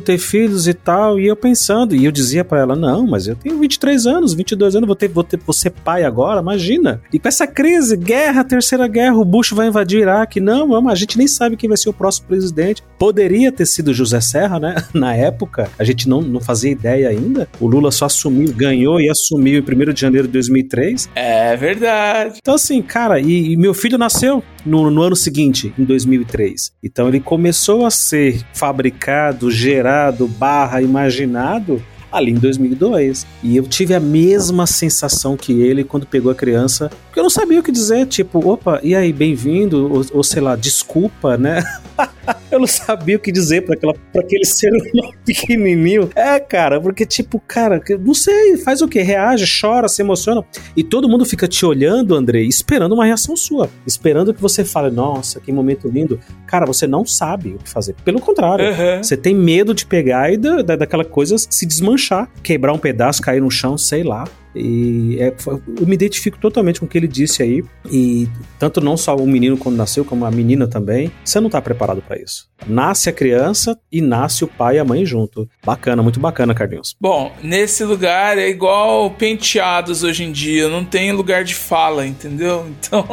ter filhos e tal, e eu pensando, e eu dizia para ela: "Não, mas eu tenho 23 anos, 22 anos, vou ter, vou ter vou ser pai agora, imagina". E com essa crise, guerra, terceira guerra, o Bush vai invadir o Iraque. Não, a gente nem sabe quem vai ser o próximo presidente. Poderia ter sido José Serra, né? (laughs) Na época, a gente não, não fazia ideia ainda. O Lula só assumiu, ganhou e assumiu em 1 de janeiro de 2003. É verdade. Então, assim, cara, e, e meu filho nasceu no, no, ano seguinte, em 2003. Então ele começou a ser fabricado, gerado, barra, imaginado ali em 2002. E eu tive a mesma sensação que ele quando pegou a criança, porque eu não sabia o que dizer, tipo, opa, e aí, bem-vindo, ou, ou sei lá, desculpa, né? (laughs) eu não sabia o que dizer para aquele ser humano (laughs) pequenininho. É, cara, porque tipo, cara, não sei, faz o que? Reage, chora, se emociona. E todo mundo fica te olhando, Andrei, esperando uma reação sua. Esperando que você fale, nossa, que momento lindo. Cara, você não sabe o que fazer. Pelo contrário, uhum. você tem medo de pegar e da, da, daquela coisa se desmanchar, quebrar um pedaço, cair no chão, sei lá. E é, eu me identifico totalmente com o que ele disse aí. E tanto não só o menino quando nasceu, como a menina também. Você não está preparado para isso. Nasce a criança e nasce o pai e a mãe junto. Bacana, muito bacana, Carlinhos. Bom, nesse lugar é igual penteados hoje em dia. Não tem lugar de fala, entendeu? (laughs) Então.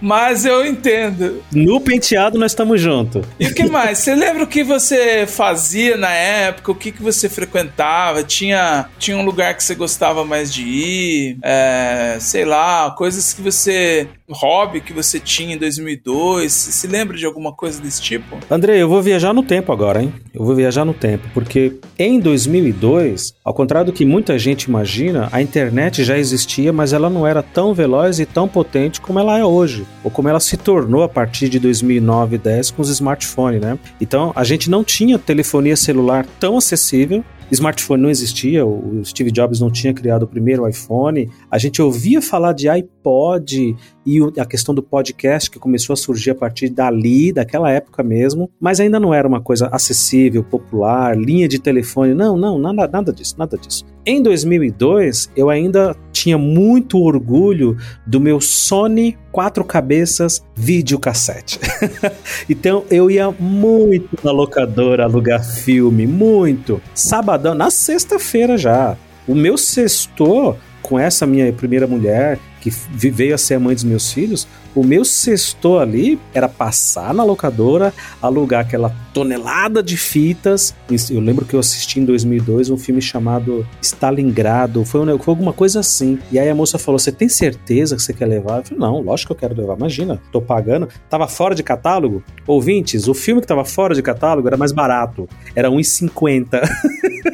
Mas eu entendo. No penteado nós estamos juntos. E o que mais? Você lembra o que você fazia na época? O que, que você frequentava? Tinha, tinha um lugar que você gostava mais de ir, é, sei lá, coisas que você. hobby que você tinha em 2002. Você se lembra de alguma coisa desse tipo? André, eu vou viajar no tempo agora, hein? Eu vou viajar no tempo, porque em 2002, ao contrário do que muita gente imagina, a internet já existia, mas ela não era tão veloz e tão potente como ela é hoje, ou como ela se tornou a partir de 2009 e 10 com os smartphones, né? Então, a gente não tinha telefonia celular tão acessível, Smartphone não existia, o Steve Jobs não tinha criado o primeiro iPhone. A gente ouvia falar de iPod e a questão do podcast que começou a surgir a partir dali, daquela época mesmo, mas ainda não era uma coisa acessível, popular, linha de telefone. Não, não, nada, nada disso, nada disso. Em 2002, eu ainda tinha muito orgulho do meu Sony quatro cabeças videocassete. (laughs) então eu ia muito na locadora alugar filme, muito. Sabadão, na sexta-feira já. O meu sextor com essa minha primeira mulher, que veio a ser a mãe dos meus filhos, o meu sextor ali era passar na locadora, alugar aquela tonelada de fitas. Eu lembro que eu assisti em 2002 um filme chamado Stalingrado, foi, um, foi alguma coisa assim. E aí a moça falou: Você tem certeza que você quer levar? Eu falei: Não, lógico que eu quero levar. Imagina, tô pagando. Tava fora de catálogo? Ouvintes, o filme que tava fora de catálogo era mais barato, era 1,50. (laughs)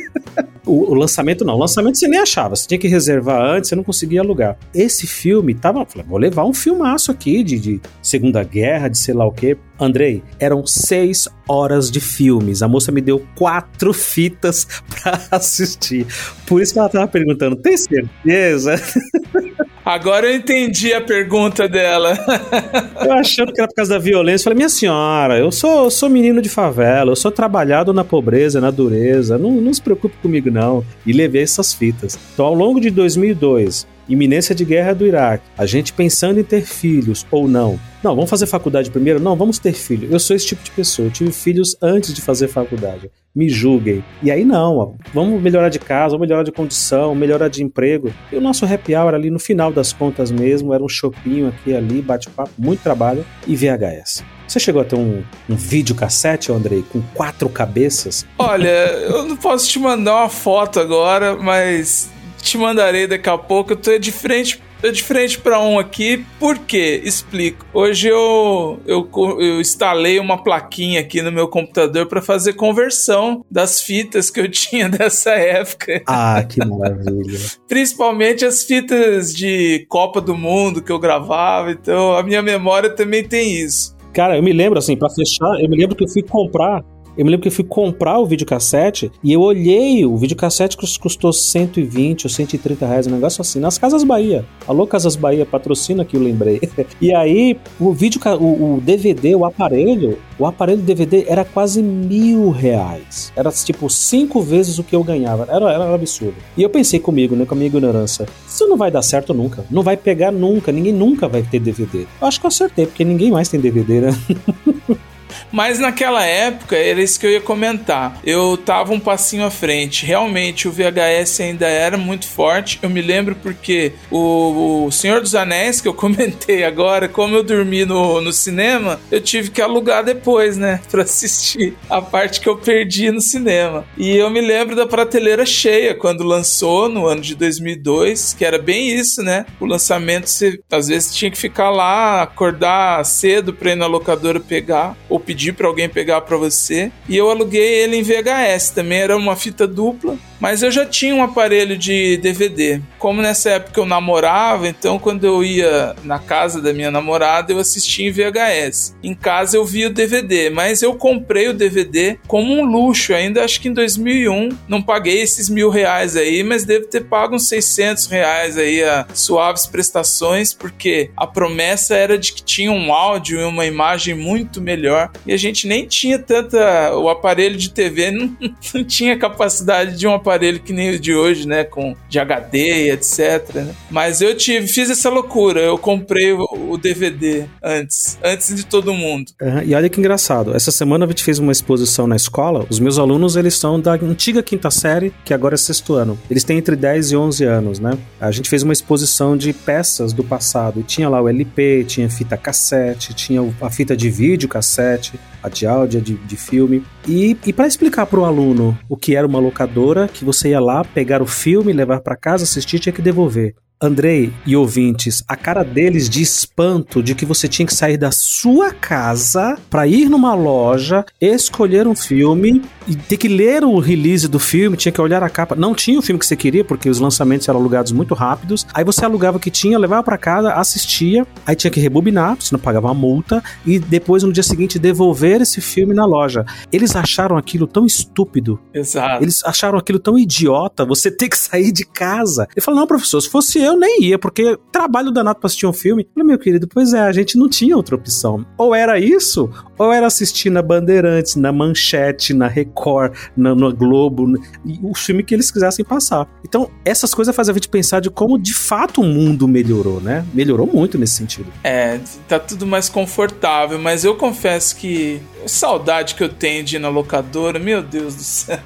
O, o, lançamento não. O lançamento você nem achava. Você tinha que reservar antes, você não conseguia alugar. Esse filme tava. Falei, vou levar um filmaço aqui de, de Segunda Guerra, de sei lá o quê. Andrei, eram seis horas de filmes. A moça me deu quatro fitas (laughs) para assistir. Por isso que ela tava perguntando: tem certeza? (laughs) Agora eu entendi a pergunta dela. (laughs) eu achando que era por causa da violência. Falei, minha senhora, eu sou, eu sou menino de favela, eu sou trabalhado na pobreza, na dureza. Não, não se preocupe comigo, não. E levei essas fitas. Então, ao longo de 2002, iminência de guerra do Iraque, a gente pensando em ter filhos ou não. Não, vamos fazer faculdade primeiro? Não, vamos ter filho. Eu sou esse tipo de pessoa. Eu tive filhos antes de fazer faculdade. Me julguem. E aí não, ó, vamos melhorar de casa, vamos melhorar de condição, melhorar de emprego. E o nosso happy hour ali no final das contas mesmo, era um shopping aqui ali, bate-papo, muito trabalho e VHS. Você chegou a ter um, um videocassete, Andrei, com quatro cabeças? Olha, eu não posso te mandar uma foto agora, mas te mandarei daqui a pouco. Eu tô de frente Tô de frente para um aqui, por quê? Explico. Hoje eu, eu, eu instalei uma plaquinha aqui no meu computador para fazer conversão das fitas que eu (laughs) tinha dessa época. Ah, que maravilha. Principalmente as fitas de Copa do Mundo que eu gravava, então a minha memória também tem isso. Cara, eu me lembro assim, para fechar, eu me lembro que eu fui comprar Eu me lembro que eu fui comprar o videocassete e eu olhei, o videocassete custou 120 ou 130 reais, um negócio assim, nas Casas Bahia. Alô, Casas Bahia, patrocina que eu lembrei. (laughs) e aí, o vídeo, o, o DVD, o aparelho, o aparelho DVD era quase mil reais. Era tipo cinco vezes o que eu ganhava. Era, era um absurdo. E eu pensei comigo, né, com a minha ignorância, isso não vai dar certo nunca. Não vai pegar nunca. Ninguém nunca vai ter DVD. Eu acho que eu acertei, porque ninguém mais tem DVD, né? (laughs) Mas naquela época, era isso que eu ia comentar. Eu tava um passinho à frente. Realmente, o VHS ainda era muito forte. Eu me lembro porque o, o Senhor dos Anéis, que eu (laughs) comentei agora, como eu dormi no, no cinema, eu tive que alugar depois, né? Pra assistir a parte que eu perdi no cinema. E eu me lembro da prateleira cheia quando lançou, no ano de 2002, que era bem isso, né? O lançamento, você às vezes tinha que ficar lá, acordar cedo pra ir na locadora pegar, ou pedir para alguém pegar para você. E eu aluguei ele em VHS, também era uma fita dupla. Mas eu já tinha um aparelho de DVD. Como nessa época eu namorava, então quando eu ia na casa da minha namorada, eu assistia em VHS. Em casa eu via o DVD, mas eu comprei o DVD como um luxo, ainda acho que em 2001. Não paguei esses mil reais aí, mas devo ter pago uns 600 reais aí a suaves prestações, porque a promessa era de que tinha um áudio e uma imagem muito melhor. E a gente nem tinha tanta. O aparelho de TV (laughs) não, não tinha capacidade de um aparelho que nem o de hoje, né? Com de HD etc. Né? Mas eu tive, fiz essa loucura. Eu comprei o, o DVD antes, antes de todo mundo. Uhum, e olha que engraçado. Essa semana a gente fez uma exposição na escola. Os meus alunos, eles são da antiga quinta série, que agora é sexto ano. Eles têm entre 10 e 11 anos, né? A gente fez uma exposição de peças do passado. E tinha lá o LP, tinha fita cassete, tinha a fita de vídeo cassete, a de áudio, a de, de filme. E, e para explicar para o aluno o que era uma locadora, que você ia lá pegar o filme, levar para casa, assistir, tinha que devolver. Andrei e ouvintes, a cara deles de espanto de que você tinha que sair da sua casa para ir numa loja, escolher um filme e ter que ler o release do filme, tinha que olhar a capa. Não tinha o filme que você queria, porque os lançamentos eram alugados muito rápidos. Aí você alugava o que tinha, levava para casa, assistia, aí tinha que rebobinar, senão pagava uma multa, e depois no dia seguinte devolver esse filme na loja. Eles acharam aquilo tão estúpido. Exato. Eles acharam aquilo tão idiota, você ter que sair de casa. Ele falou: não, professor, se fosse eu nem ia, porque trabalho danado pra assistir um filme. Eu falei, meu querido, pois é, a gente não tinha outra opção. Ou era isso, ou era assistir na Bandeirantes, na Manchete, na Record, na, na Globo, o filme que eles quisessem passar. Então, essas coisas fazem a gente pensar de como de fato o mundo melhorou, né? Melhorou muito nesse sentido. É, tá tudo mais confortável, mas eu confesso que saudade que eu tenho de ir na locadora, meu Deus do céu.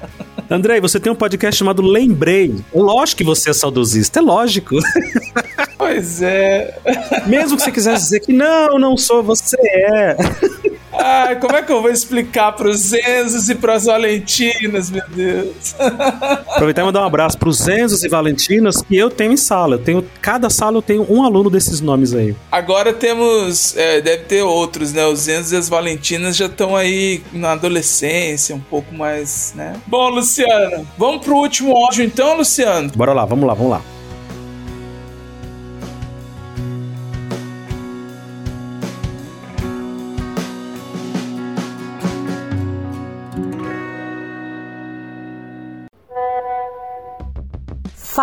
Andrei, você tem um podcast chamado Lembrei. Lógico que você é saudosista, é lógico. (laughs) Pois é. Mesmo que você quisesse dizer que não, não sou, você é. (laughs) Ai, como é que eu vou explicar pros Enzos e pras Valentinas, meu Deus? (laughs) Aproveitar e mandar um abraço pros Enzos e Valentinas que eu tenho em sala. Eu tenho, cada sala eu tenho um aluno desses nomes aí. Agora temos, é, deve ter outros, né? Os Enzos e as Valentinas já estão aí na adolescência, um pouco mais, né? Bom, Luciano, vamos pro último áudio então, Luciano? Bora lá, vamos lá, vamos lá.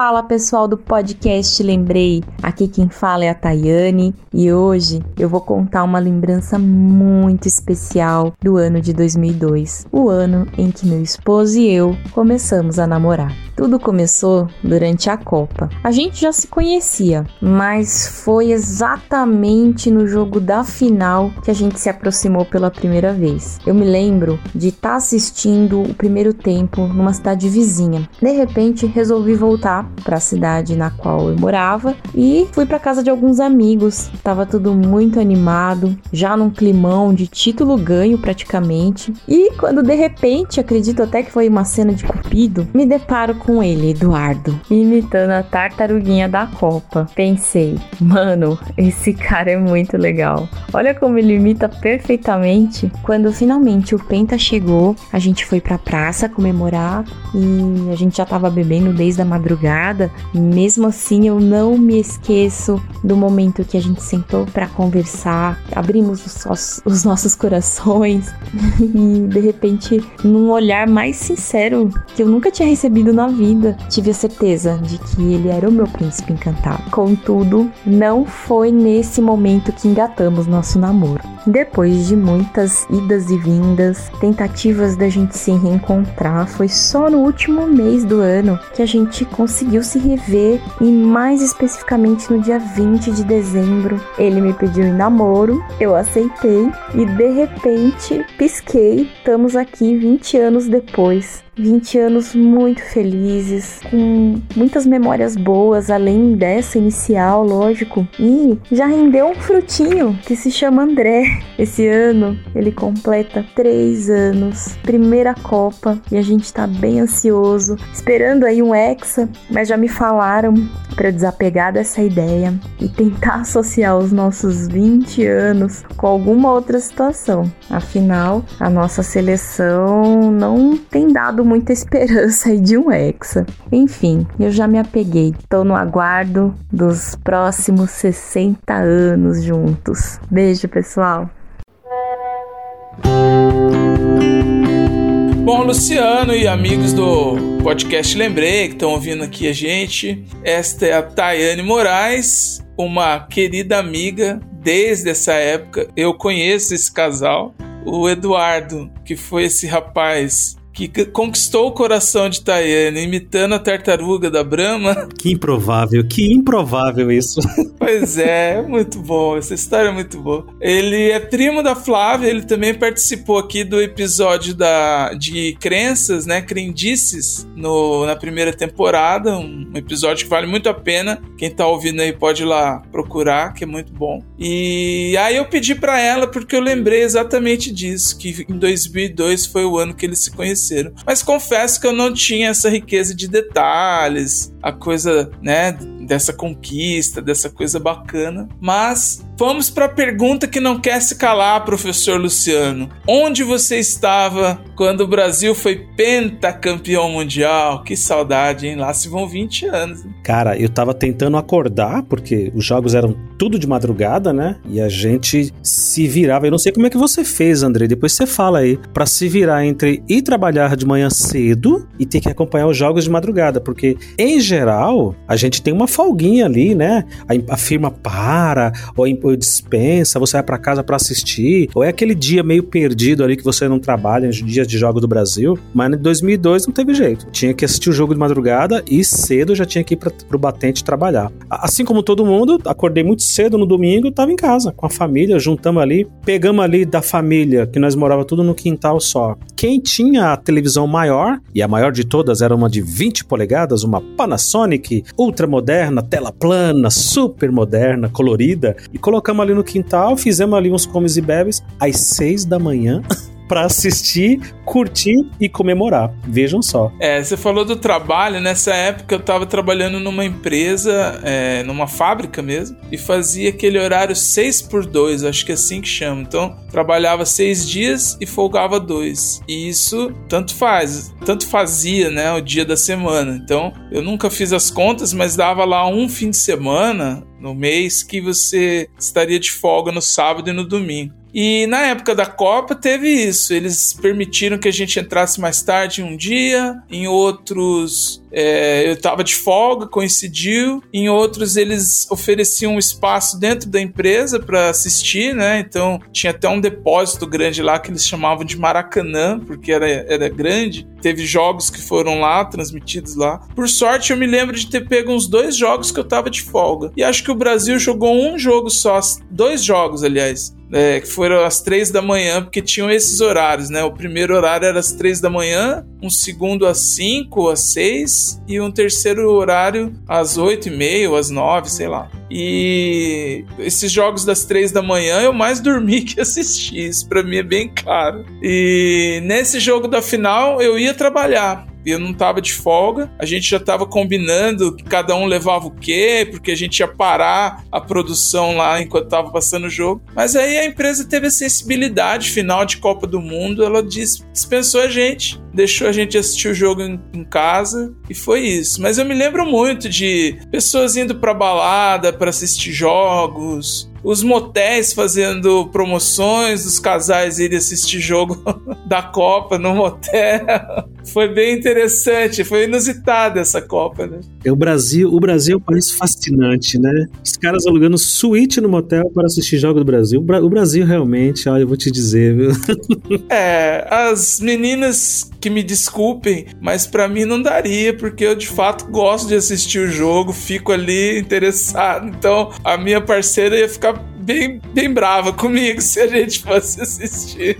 Fala pessoal do podcast Lembrei, aqui quem fala é a Tayane e hoje eu vou contar uma lembrança muito especial do ano de 2002, o ano em que meu esposo e eu começamos a namorar. Tudo começou durante a Copa. A gente já se conhecia, mas foi exatamente no jogo da final que a gente se aproximou pela primeira vez. Eu me lembro de estar tá assistindo o primeiro tempo numa cidade vizinha. De repente, resolvi voltar para a cidade na qual eu morava e fui para casa de alguns amigos. Tava tudo muito animado, já num climão de título ganho praticamente. E quando de repente, acredito até que foi uma cena de cupido, me deparo com ele, Eduardo, imitando a tartaruguinha da Copa. Pensei, mano, esse cara é muito legal. Olha como ele imita perfeitamente. Quando finalmente o Penta chegou, a gente foi pra praça comemorar e a gente já tava bebendo desde a madrugada nada, mesmo assim eu não me esqueço do momento que a gente sentou para conversar, abrimos os, os nossos corações (laughs) e de repente, num olhar mais sincero que eu nunca tinha recebido na vida, tive a certeza de que ele era o meu príncipe encantado. Contudo, não foi nesse momento que engatamos nosso namoro. Depois de muitas idas e vindas, tentativas da gente se reencontrar, foi só no último mês do ano que a gente conseguiu se rever e mais especificamente no dia 20 de dezembro. Ele me pediu em namoro, eu aceitei e de repente pisquei, estamos aqui 20 anos depois. 20 anos muito felizes, com muitas memórias boas, além dessa inicial, lógico. E já rendeu um frutinho que se chama André. Esse ano ele completa 3 anos, primeira Copa, e a gente tá bem ansioso, esperando aí um Hexa, mas já me falaram para desapegar dessa ideia e tentar associar os nossos 20 anos com alguma outra situação. Afinal, a nossa seleção não tem dado muita esperança aí de um Hexa. Enfim, eu já me apeguei. Tô no aguardo dos próximos 60 anos juntos. Beijo, pessoal. Bom, Luciano e amigos do podcast Lembrei que estão ouvindo aqui a gente, esta é a Tayane Moraes, uma querida amiga desde essa época. Eu conheço esse casal. O Eduardo, que foi esse rapaz que conquistou o coração de Tayane, imitando a tartaruga da Brahma. (laughs) Que improvável, que improvável isso. (laughs) Pois é, é muito bom, essa história é muito boa. Ele é primo da Flávia, ele também participou aqui do episódio da, de crenças, né, crendices, no, na primeira temporada, um episódio que vale muito a pena. Quem tá ouvindo aí pode ir lá procurar, que é muito bom. E aí eu pedi para ela porque eu lembrei exatamente disso, que em 2002 foi o ano que eles se conheceram. Mas confesso que eu não tinha essa riqueza de detalhes, a coisa, né, dessa conquista, dessa coisa bacana. Mas vamos para a pergunta que não quer se calar, professor Luciano. Onde você estava quando o Brasil foi pentacampeão mundial? Que saudade, hein? Lá se vão 20 anos. Cara, eu tava tentando acordar, porque os jogos eram tudo de madrugada, né? E a gente se virava. Eu não sei como é que você fez, André. Depois você fala aí. para se virar entre ir trabalhar de manhã cedo e ter que acompanhar os jogos de madrugada. Porque, em geral, a gente tem uma folguinha ali, né? A, a firma para, ou, ou dispensa, você vai para casa para assistir, ou é aquele dia meio perdido ali que você não trabalha nos dias de jogo do Brasil. Mas em 2002 não teve jeito. Tinha que assistir o jogo de madrugada e cedo já tinha que ir pra, pro batente trabalhar. Assim como todo mundo, acordei muito cedo no domingo, tava em casa com a família, juntamos ali, pegamos ali da família, que nós morava tudo no quintal só. Quem tinha a televisão maior, e a maior de todas era uma de 20 polegadas, uma Panasonic ultra moderna, tela plana, super moderna, colorida, e colocamos ali no quintal, fizemos ali uns comes e bebes às seis da manhã. (laughs) para assistir, curtir e comemorar. Vejam só. É, você falou do trabalho. Nessa época eu estava trabalhando numa empresa, é, numa fábrica mesmo, e fazia aquele horário 6 por 2 acho que é assim que chama. Então, trabalhava seis dias e folgava dois. E isso tanto faz, tanto fazia, né, o dia da semana. Então, eu nunca fiz as contas, mas dava lá um fim de semana no mês que você estaria de folga no sábado e no domingo. E na época da Copa teve isso. Eles permitiram que a gente entrasse mais tarde em um dia, em outros é, eu estava de folga, coincidiu. Em outros eles ofereciam um espaço dentro da empresa para assistir, né? Então tinha até um depósito grande lá que eles chamavam de Maracanã, porque era, era grande. Teve jogos que foram lá, transmitidos lá. Por sorte, eu me lembro de ter pego uns dois jogos que eu tava de folga. E acho que o Brasil jogou um jogo só, dois jogos, aliás é, que foram às três da manhã, porque tinham esses horários, né? O primeiro horário era às três da manhã, um segundo às cinco, às seis, e um terceiro horário às oito e meia, às nove, sei lá. E esses jogos das três da manhã eu mais (laughs) dormi que assisti, isso pra mim é bem claro. E nesse jogo da final eu ia trabalhar, eu não tava de folga. A gente já tava combinando que cada um levava o quê, porque a gente ia parar a produção lá enquanto tava passando o jogo. Mas aí a empresa teve a sensibilidade final de Copa do Mundo, ela dispensou a gente, deixou a gente assistir o jogo em, em casa e foi isso. Mas eu me lembro muito de pessoas indo pra balada para assistir jogos, os motéis fazendo promoções, os casais irem assistir jogo (laughs) da Copa no motel. Foi bem interessante, foi inusitada essa Copa, né? É o Brasil, o Brasil é um país fascinante, né? Os caras alugando suíte no motel para assistir jogo do Brasil. O Brasil realmente, olha, eu vou te dizer, viu? (laughs) É, as meninas que me desculpem, mas para mim não daria, porque eu de fato gosto de assistir o jogo, fico ali interessado. Então, a minha parceira ia ficar bem, bem brava comigo se a gente fosse assistir.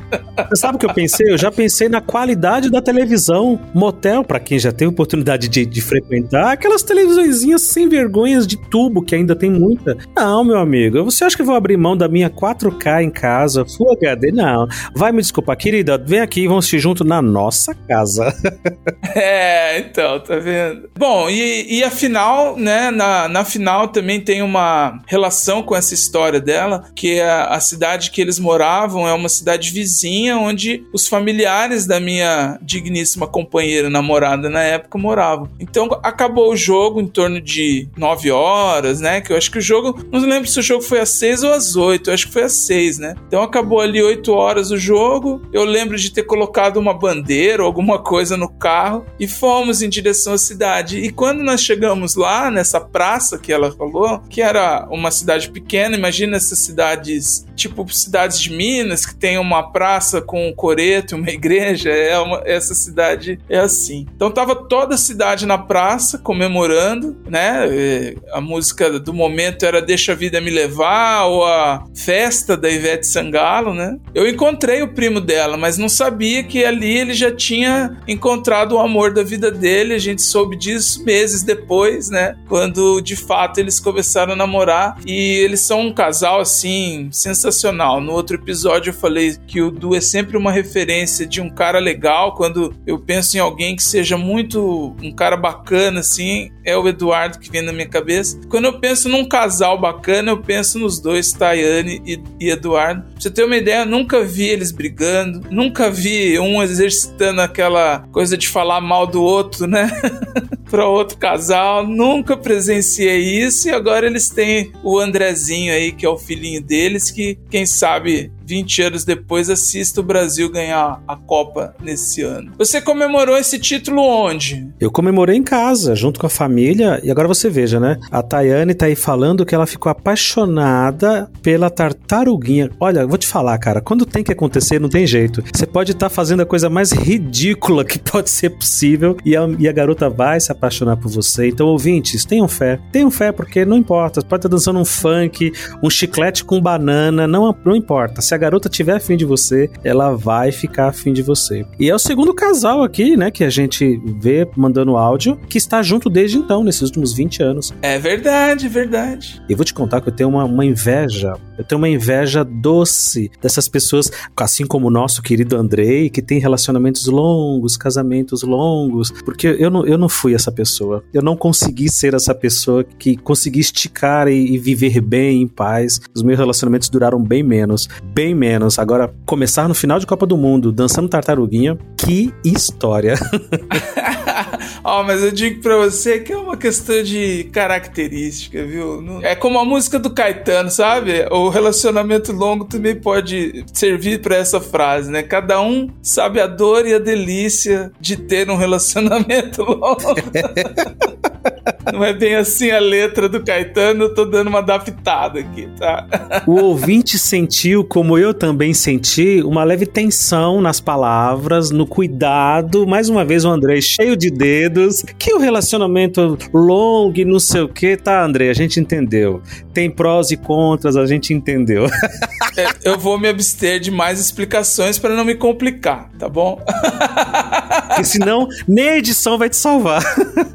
Você sabe o que eu pensei? Eu já pensei na qualidade da televisão. Motel, para quem já teve oportunidade de, de frequentar, aquelas televisõezinhas sem vergonhas de tubo, que ainda tem muita. Não, meu amigo, você acha que eu vou abrir mão da minha 4K em casa, Full HD? Não. Vai me desculpar, querida, vem aqui e vamos assistir junto na nossa casa. (laughs) é, então, tá vendo? Bom, e, e afinal, né, na, na final também tem uma relação com essa história dela dela, que a, a cidade que eles moravam é uma cidade vizinha onde os familiares da minha digníssima companheira namorada na época moravam. Então acabou o jogo em torno de 9 horas, né? Que eu acho que o jogo, não lembro se o jogo foi às 6 ou às 8, eu acho que foi às 6, né? Então acabou ali 8 horas o jogo. Eu lembro de ter colocado uma bandeira ou alguma coisa no carro e fomos em direção à cidade. E quando nós chegamos lá, nessa praça que ela falou, que era uma cidade pequena, imagina essas cidades, tipo cidades de Minas, que tem uma praça com um coreto uma (laughs) igreja, é uma, essa cidade é assim. Então tava toda a cidade na praça comemorando, né? A música do momento era Deixa a Vida Me Levar, ou a festa da Ivete Sangalo, né? Eu encontrei o primo dela, mas não sabia que ali ele já tinha encontrado o amor da vida dele. A gente soube disso meses depois, né? Quando de fato eles começaram a namorar e eles são casal assim sensacional. No outro episódio eu falei que o Du é sempre uma referência de um cara legal. Quando eu penso em alguém que seja muito um cara bacana, assim, é o Eduardo que vem na minha cabeça. Quando eu penso num casal bacana, eu penso nos dois, Tayane e, e Eduardo. Pra você ter uma ideia, nunca vi eles brigando, nunca vi um exercitando aquela coisa de falar mal do outro, né? (laughs) para outro casal. Nunca presenciei isso e agora eles têm o Andrezinho aí, que é o filhinho deles, que quem sabe 20 anos depois, assista o Brasil ganhar a Copa nesse ano. Você comemorou esse título onde? Eu comemorei em casa, junto com a família. E agora você veja, né? A Tayane tá aí falando que ela ficou apaixonada pela tartaruguinha. Olha, vou te falar, cara, quando tem que acontecer, não tem jeito. Você pode estar tá fazendo a coisa mais ridícula que pode ser possível e a, e a garota vai se apaixonar por você. Então, ouvintes, tenham fé. Tenham fé, porque não importa. Você pode estar tá dançando um funk, um chiclete com banana, não, não importa. Se a garota tiver afim de você, ela vai ficar afim de você. E é o segundo casal aqui, né, que a gente vê mandando áudio, que está junto desde então, nesses últimos 20 anos. É verdade, verdade. E vou te contar que eu tenho uma, uma inveja, eu tenho uma inveja doce dessas pessoas, assim como o nosso querido Andrei, que tem relacionamentos longos, casamentos longos, porque eu não, eu não fui essa pessoa. Eu não consegui ser essa pessoa que consegui esticar e, e viver bem, em paz. Os meus relacionamentos duraram bem menos, bem bem menos. Agora, começar no final de Copa do Mundo, dançando tartaruguinha, que história. (laughs) Ó, oh, mas eu digo pra você que é uma questão de característica, viu? É como a música do Caetano, sabe? O relacionamento longo também pode servir para essa frase, né? Cada um sabe a dor e a delícia de ter um relacionamento (laughs) longo. Não é bem assim a letra do Caetano, eu tô dando uma adaptada aqui, tá? O ouvinte sentiu, como eu também senti, uma leve tensão nas palavras, no cuidado. Mais uma vez, o André cheio de dedos. Que o relacionamento longo e não sei o que, tá, André? A gente entendeu. Tem prós e contras, a gente entendeu. É, eu vou me abster de mais explicações para não me complicar, tá bom? (laughs) Porque senão nem a edição vai te salvar.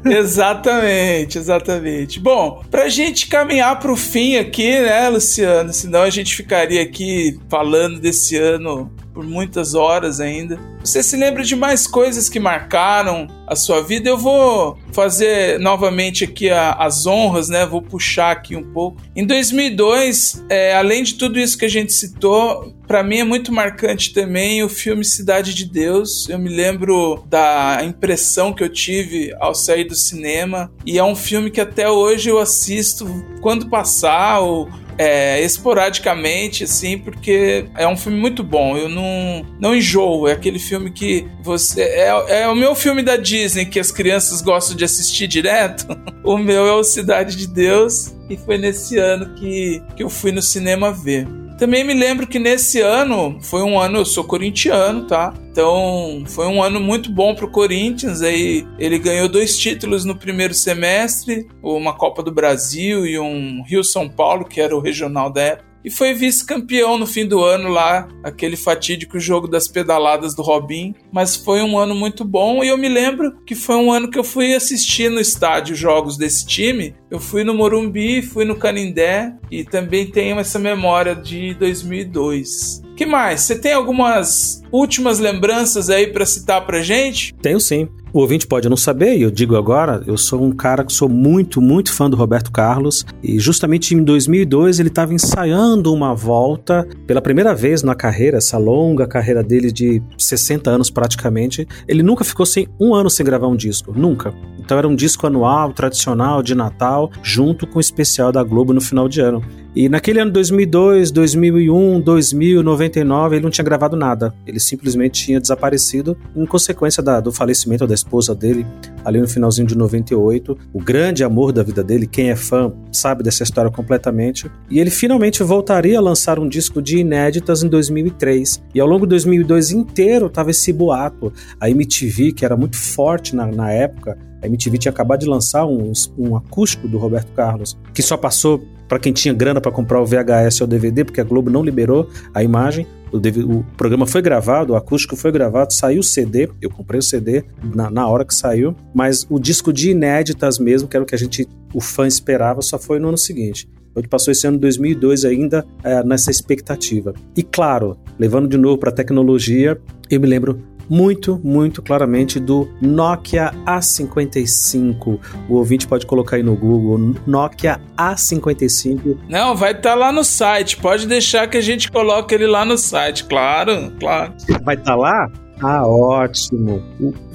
Exatamente, exatamente. Bom, pra gente caminhar pro fim aqui, né, Luciano? Senão a gente ficaria aqui falando desse ano por muitas horas ainda. Você se lembra de mais coisas que marcaram a sua vida? Eu vou fazer novamente aqui a, as honras, né? Vou puxar aqui um pouco. Em 2002, é, além de tudo isso que a gente citou, para mim é muito marcante também o filme Cidade de Deus. Eu me lembro da impressão que eu tive ao sair do cinema e é um filme que até hoje eu assisto quando passar ou é, esporadicamente, assim, porque é um filme muito bom. Eu não, não enjoo. É aquele filme que você. É, é o meu filme da Disney que as crianças gostam de assistir direto. (laughs) o meu é o Cidade de Deus. E foi nesse ano que, que eu fui no cinema ver. Também me lembro que nesse ano foi um ano, eu sou corintiano, tá? Então foi um ano muito bom pro Corinthians. Aí ele ganhou dois títulos no primeiro semestre, uma Copa do Brasil e um Rio São Paulo, que era o regional da época e foi vice-campeão no fim do ano lá, aquele fatídico jogo das pedaladas do Robin. Mas foi um ano muito bom e eu me lembro que foi um ano que eu fui assistir no estádio jogos desse time. Eu fui no Morumbi, fui no Canindé e também tenho essa memória de 2002. Que mais? Você tem algumas últimas lembranças aí para citar pra gente? Tenho sim. O ouvinte pode não saber, e eu digo agora, eu sou um cara que sou muito, muito fã do Roberto Carlos, e justamente em 2002 ele estava ensaiando uma volta pela primeira vez na carreira, essa longa carreira dele de 60 anos praticamente. Ele nunca ficou sem um ano sem gravar um disco, nunca. Então era um disco anual, tradicional, de Natal, junto com o especial da Globo no final de ano. E naquele ano 2002, 2001, 2000, 99, ele não tinha gravado nada. Ele simplesmente tinha desaparecido em consequência da, do falecimento da esposa dele, ali no finalzinho de 98. O grande amor da vida dele, quem é fã sabe dessa história completamente. E ele finalmente voltaria a lançar um disco de inéditas em 2003. E ao longo de 2002 inteiro tava esse boato. A MTV, que era muito forte na, na época, a MTV tinha acabado de lançar um, um acústico do Roberto Carlos, que só passou para quem tinha grana para comprar o VHS ou DVD, porque a Globo não liberou a imagem. O, o, programa foi gravado, o acústico foi gravado, saiu o CD, eu comprei o CD na, na, hora que saiu, mas o disco de inéditas mesmo, que era o que a gente, o fã esperava, só foi no ano seguinte. Gente passou esse ano 2002 ainda é, nessa expectativa. E claro, levando de novo para a tecnologia, eu me lembro muito, muito claramente do Nokia A55. O ouvinte pode colocar aí no Google Nokia A55. Não, vai estar tá lá no site. Pode deixar que a gente coloque ele lá no site, claro, claro. Vai estar tá lá? Ah, ótimo.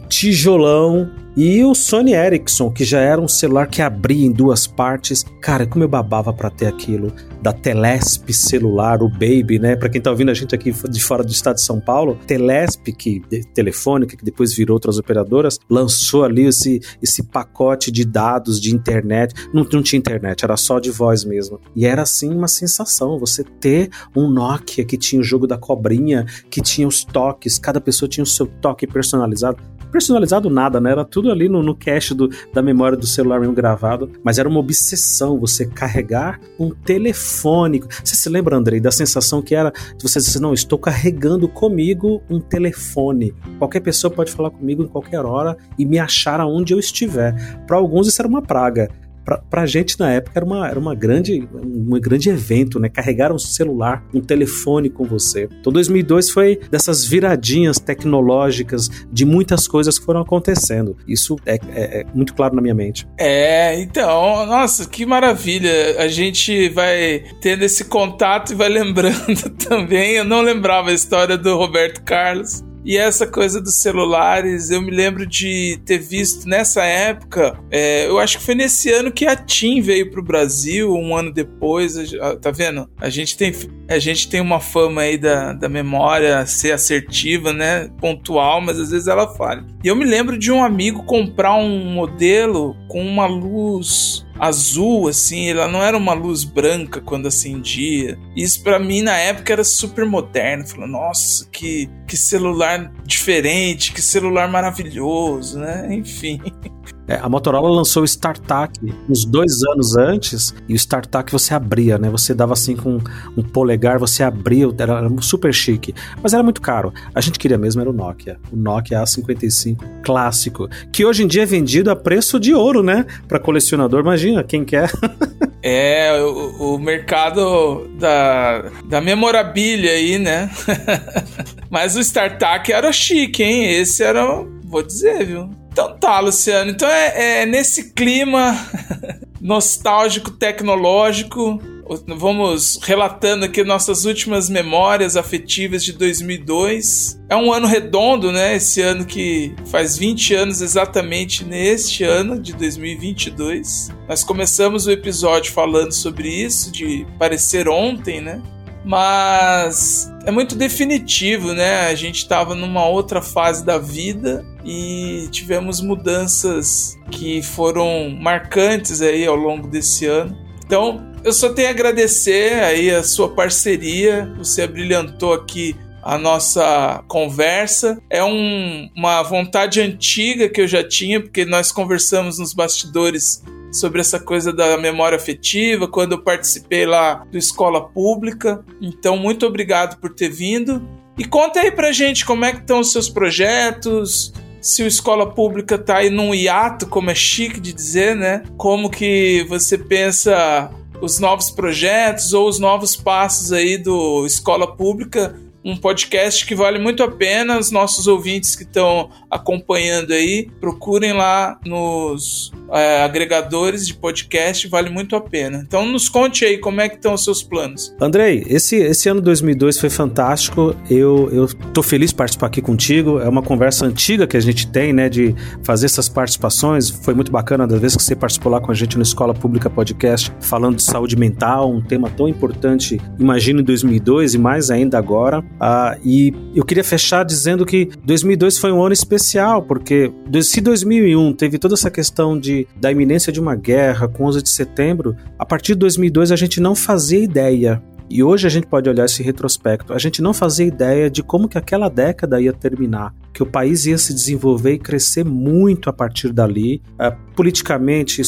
Tijolão e o Sony Ericsson, que já era um celular que abria em duas partes. Cara, como eu babava para ter aquilo. Da Telesp celular, o Baby, né? Para quem tá ouvindo a gente aqui de fora do estado de São Paulo, Telesp, que telefônica, que depois virou outras operadoras, lançou ali esse, esse pacote de dados de internet. Não, não tinha internet, era só de voz mesmo. E era assim uma sensação, você ter um Nokia que tinha o jogo da cobrinha, que tinha os toques, cada pessoa tinha o seu toque personalizado personalizado nada, né? Era tudo ali no, no cache do, da memória do celular mesmo gravado, mas era uma obsessão você carregar um telefone. Você se lembra, Andrei, da sensação que era de você dizer, não, estou carregando comigo um telefone. Qualquer pessoa pode falar comigo em qualquer hora e me achar aonde eu estiver. Para alguns isso era uma praga pra, gente na época era uma, era uma grande, um grande evento, né? Carregar um celular, um telefone com você. Então 2002 foi dessas viradinhas tecnológicas de muitas coisas que foram acontecendo. Isso é, é, é muito claro na minha mente. É, então, nossa, que maravilha. A gente vai tendo esse contato e vai (laughs) lembrando também. Eu não lembrava a história do Roberto Carlos. E essa coisa dos celulares, eu me lembro de ter visto nessa época, é, eu acho que foi nesse ano que a TIM veio pro Brasil, um ano depois, tá vendo? A gente tem, a gente tem uma fama aí da, da memória ser assertiva, né? Pontual, mas às vezes ela falha. E eu me lembro de um amigo comprar um modelo com uma luz azul, assim, ela não era uma luz branca quando acendia. Isso para mim na época era super moderno. Falei, nossa, que, que celular diferente, que celular maravilhoso, né? Enfim. (laughs) É, a Motorola lançou o StarTAC uns dois anos antes, e o StarTAC você abria, né? Você dava assim com um polegar, você abria, era, era super chique. Mas era muito caro. A gente queria mesmo era o Nokia. O Nokia A55 clássico, que hoje em dia é vendido a preço de ouro, né? Para colecionador, imagina, quem quer. (laughs) É, o, o, mercado da, da memorabilia aí, né? (laughs) Mas o StarTAC era chique, hein? Esse era, vou dizer, viu? Então tá, Luciano. Então é, é nesse clima (laughs) nostálgico, tecnológico, vamos relatando aqui nossas últimas memórias afetivas de 2002. É um ano redondo, né? Esse ano que faz 20 anos exatamente neste ano de 2022. Nós começamos o episódio falando sobre isso, de parecer ontem, né? Mas é muito definitivo, né? A gente estava numa outra fase da vida e tivemos mudanças que foram marcantes aí ao longo desse ano. Então, eu só tenho a agradecer aí a sua parceria, você brilhantou aqui a nossa conversa. É um, uma vontade antiga que eu já tinha, porque nós conversamos nos bastidores sobre essa coisa da memória afetiva, quando eu participei lá do Escola Pública. Então, muito obrigado por ter vindo. E conta aí pra gente como é que estão os seus projetos, se o escola pública tá aí num hiato, como é chique de dizer, né? Como que você pensa os novos projetos ou os novos passos aí do escola pública um podcast que vale muito a pena. Os nossos ouvintes que estão acompanhando aí, procurem lá nos é, agregadores de podcast, vale muito a pena. Então nos conte aí como é que estão os seus planos. Andrei, esse, esse ano 2002 foi fantástico. Eu, eu feliz de participar aqui contigo. É uma conversa antiga que a gente tem, né, de fazer essas participações. Foi muito bacana da vez que você participou lá com a gente no Escola Pública Podcast, falando de saúde mental, um tema tão importante, imagino em 2002 e mais ainda agora. Ah, e eu queria fechar dizendo que 2002 foi um ano especial, porque se 2001 teve toda essa questão de, da iminência de uma guerra com 11 de setembro, a partir de 2002 a gente não fazia ideia e hoje a gente pode olhar esse retrospecto. A gente não fazia ideia de como que aquela década ia terminar, que o país ia se desenvolver e crescer muito a partir dali, uh, politicamente,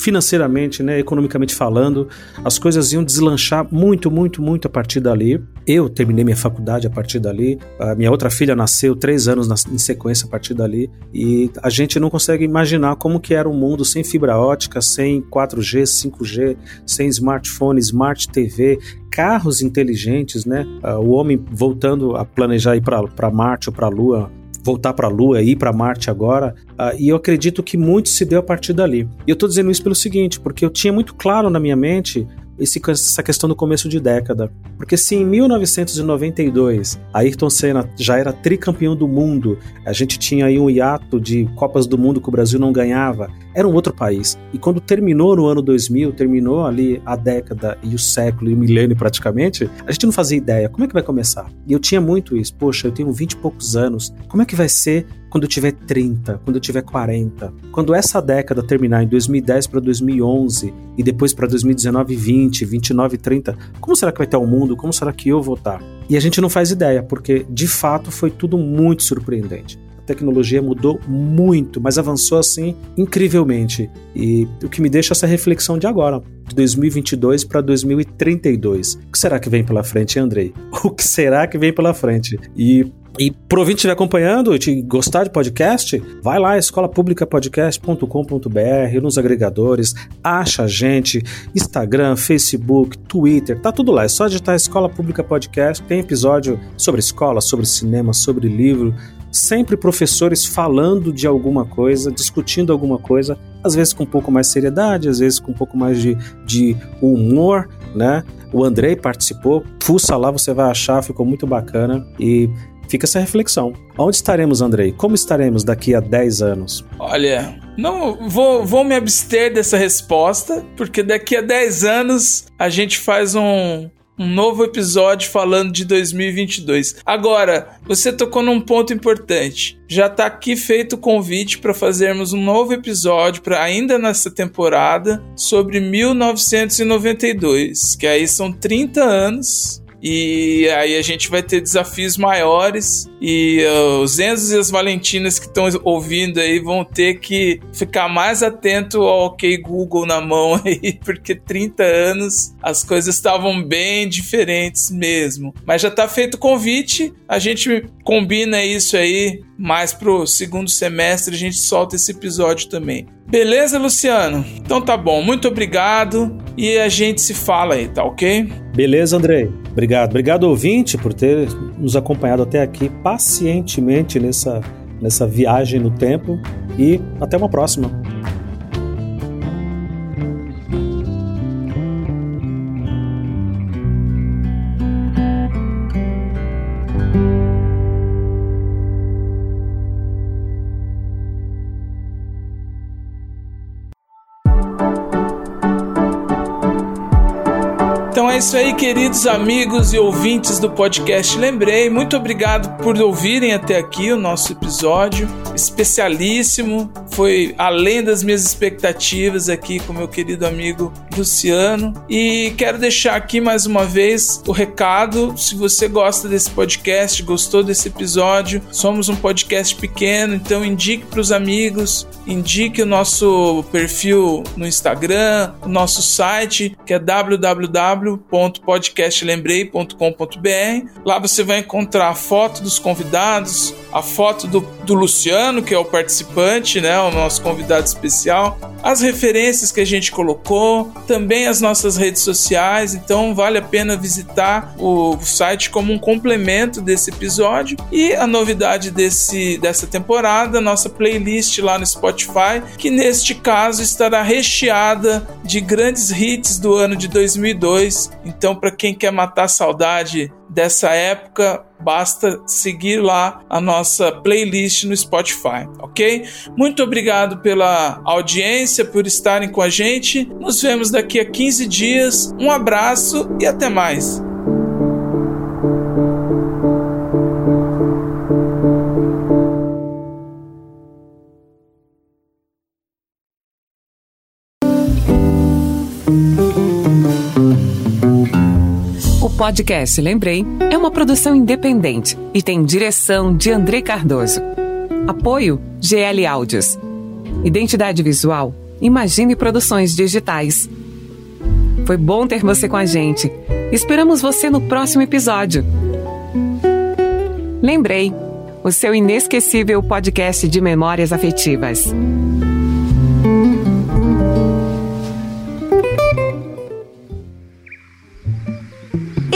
financeiramente, né, economicamente falando, as coisas iam deslanchar muito, muito, muito a partir dali. Eu terminei minha faculdade a partir dali, a minha outra filha nasceu três anos na, em sequência a partir dali, e a gente não consegue imaginar como que era um mundo sem fibra ótica, sem 4G, 5G, sem smartphone, smart TV, carros inteligentes, né? Uh, o homem voltando a planejar ir para Marte ou para a Lua voltar para a Lua, ir para Marte agora, uh, e eu acredito que muito se deu a partir dali. E eu estou dizendo isso pelo seguinte, porque eu tinha muito claro na minha mente esse, essa questão do começo de década. Porque se em 1992 Ayrton Senna já era tricampeão do mundo, a gente tinha aí um hiato de Copas do Mundo que o Brasil não ganhava, era um outro país. E quando terminou no ano 2000, terminou ali a década e o século e o milênio praticamente, a gente não fazia ideia como é que vai começar. E eu tinha muito isso. Poxa, eu tenho 20 e poucos anos. Como é que vai ser quando eu tiver 30, quando eu tiver 40? Quando essa década terminar em 2010 para 2011 e depois para 2019 20, 29 30, como será que vai estar o mundo? Como será que eu vou estar? E a gente não faz ideia, porque de fato foi tudo muito surpreendente tecnologia mudou muito, mas avançou assim incrivelmente. E o que me deixa essa reflexão de agora, de 2022 para 2032. O que será que vem pela frente, Andrei? (laughs) O que será que vem pela frente? E e pro ouvinte estiver acompanhando e gostar de podcast, vai lá, escolapublicapodcast.com.br, nos agregadores, acha a gente, Instagram, Facebook, Twitter, tá tudo lá. É só digitar Escola Pública Podcast. Tem episódio sobre escola, sobre cinema, sobre livro, sempre professores falando de alguma coisa, discutindo alguma coisa, às vezes com um pouco mais de seriedade, às vezes com um pouco mais de, de humor, né? O Andrei participou, fuça lá, você vai achar, ficou muito bacana e fica essa reflexão. Onde estaremos, Andrei? Como estaremos daqui a 10 anos? Olha, não vou, vou me abster dessa resposta, porque daqui a 10 anos a gente faz um, um novo episódio falando de 2022. Agora, você tocou num ponto importante. Já está aqui feito o convite para fazermos um novo episódio para ainda nessa temporada sobre 1992, que aí são 30 anos e aí a gente vai ter desafios maiores e uh, os Enzos e as Valentinas que estão ouvindo aí vão ter que ficar mais atento ao OK Google na mão (laughs) aí, porque 30 anos as coisas estavam bem diferentes mesmo. Mas já tá feito o convite, a gente combina isso aí mais pro segundo semestre, a gente solta esse episódio também. Beleza, Luciano? Então tá bom, muito obrigado e a gente se fala aí, tá ok? Beleza, Andrei. Obrigado. Obrigado, ouvinte, por ter nos acompanhado até aqui pacientemente nessa, nessa viagem no tempo e até uma próxima. Isso aí, queridos amigos e ouvintes do podcast Lembrei. Muito obrigado por ouvirem até aqui o nosso episódio especialíssimo. Foi além das minhas expectativas aqui com meu querido amigo Luciano. E quero deixar aqui mais uma vez o recado. Se você gosta desse podcast, gostou desse episódio, somos um podcast pequeno, então indique para os amigos, indique o nosso perfil no Instagram, o nosso site que é www www.podcastlembrei.com.br. Lá você vai encontrar a foto dos convidados, a foto do, do Luciano, que é o participante, né, o nosso convidado especial, as referências que a gente colocou, também as nossas redes sociais. Então vale a pena visitar o site como um complemento desse episódio. E a novidade desse, dessa temporada, nossa playlist lá no Spotify, que neste caso estará recheada de grandes hits do ano de 2002 então, para quem quer matar a saudade dessa época, basta seguir lá a nossa playlist no Spotify, ok? Muito obrigado pela audiência, por estarem com a gente. Nos vemos daqui a 15 dias. Um abraço e até mais. Podcast Lembrei é uma produção independente e tem direção de André Cardoso. Apoio GL Áudios. Identidade visual Imagine Produções Digitais. Foi bom ter você com a gente. Esperamos você no próximo episódio. Lembrei, o seu inesquecível podcast de memórias afetivas.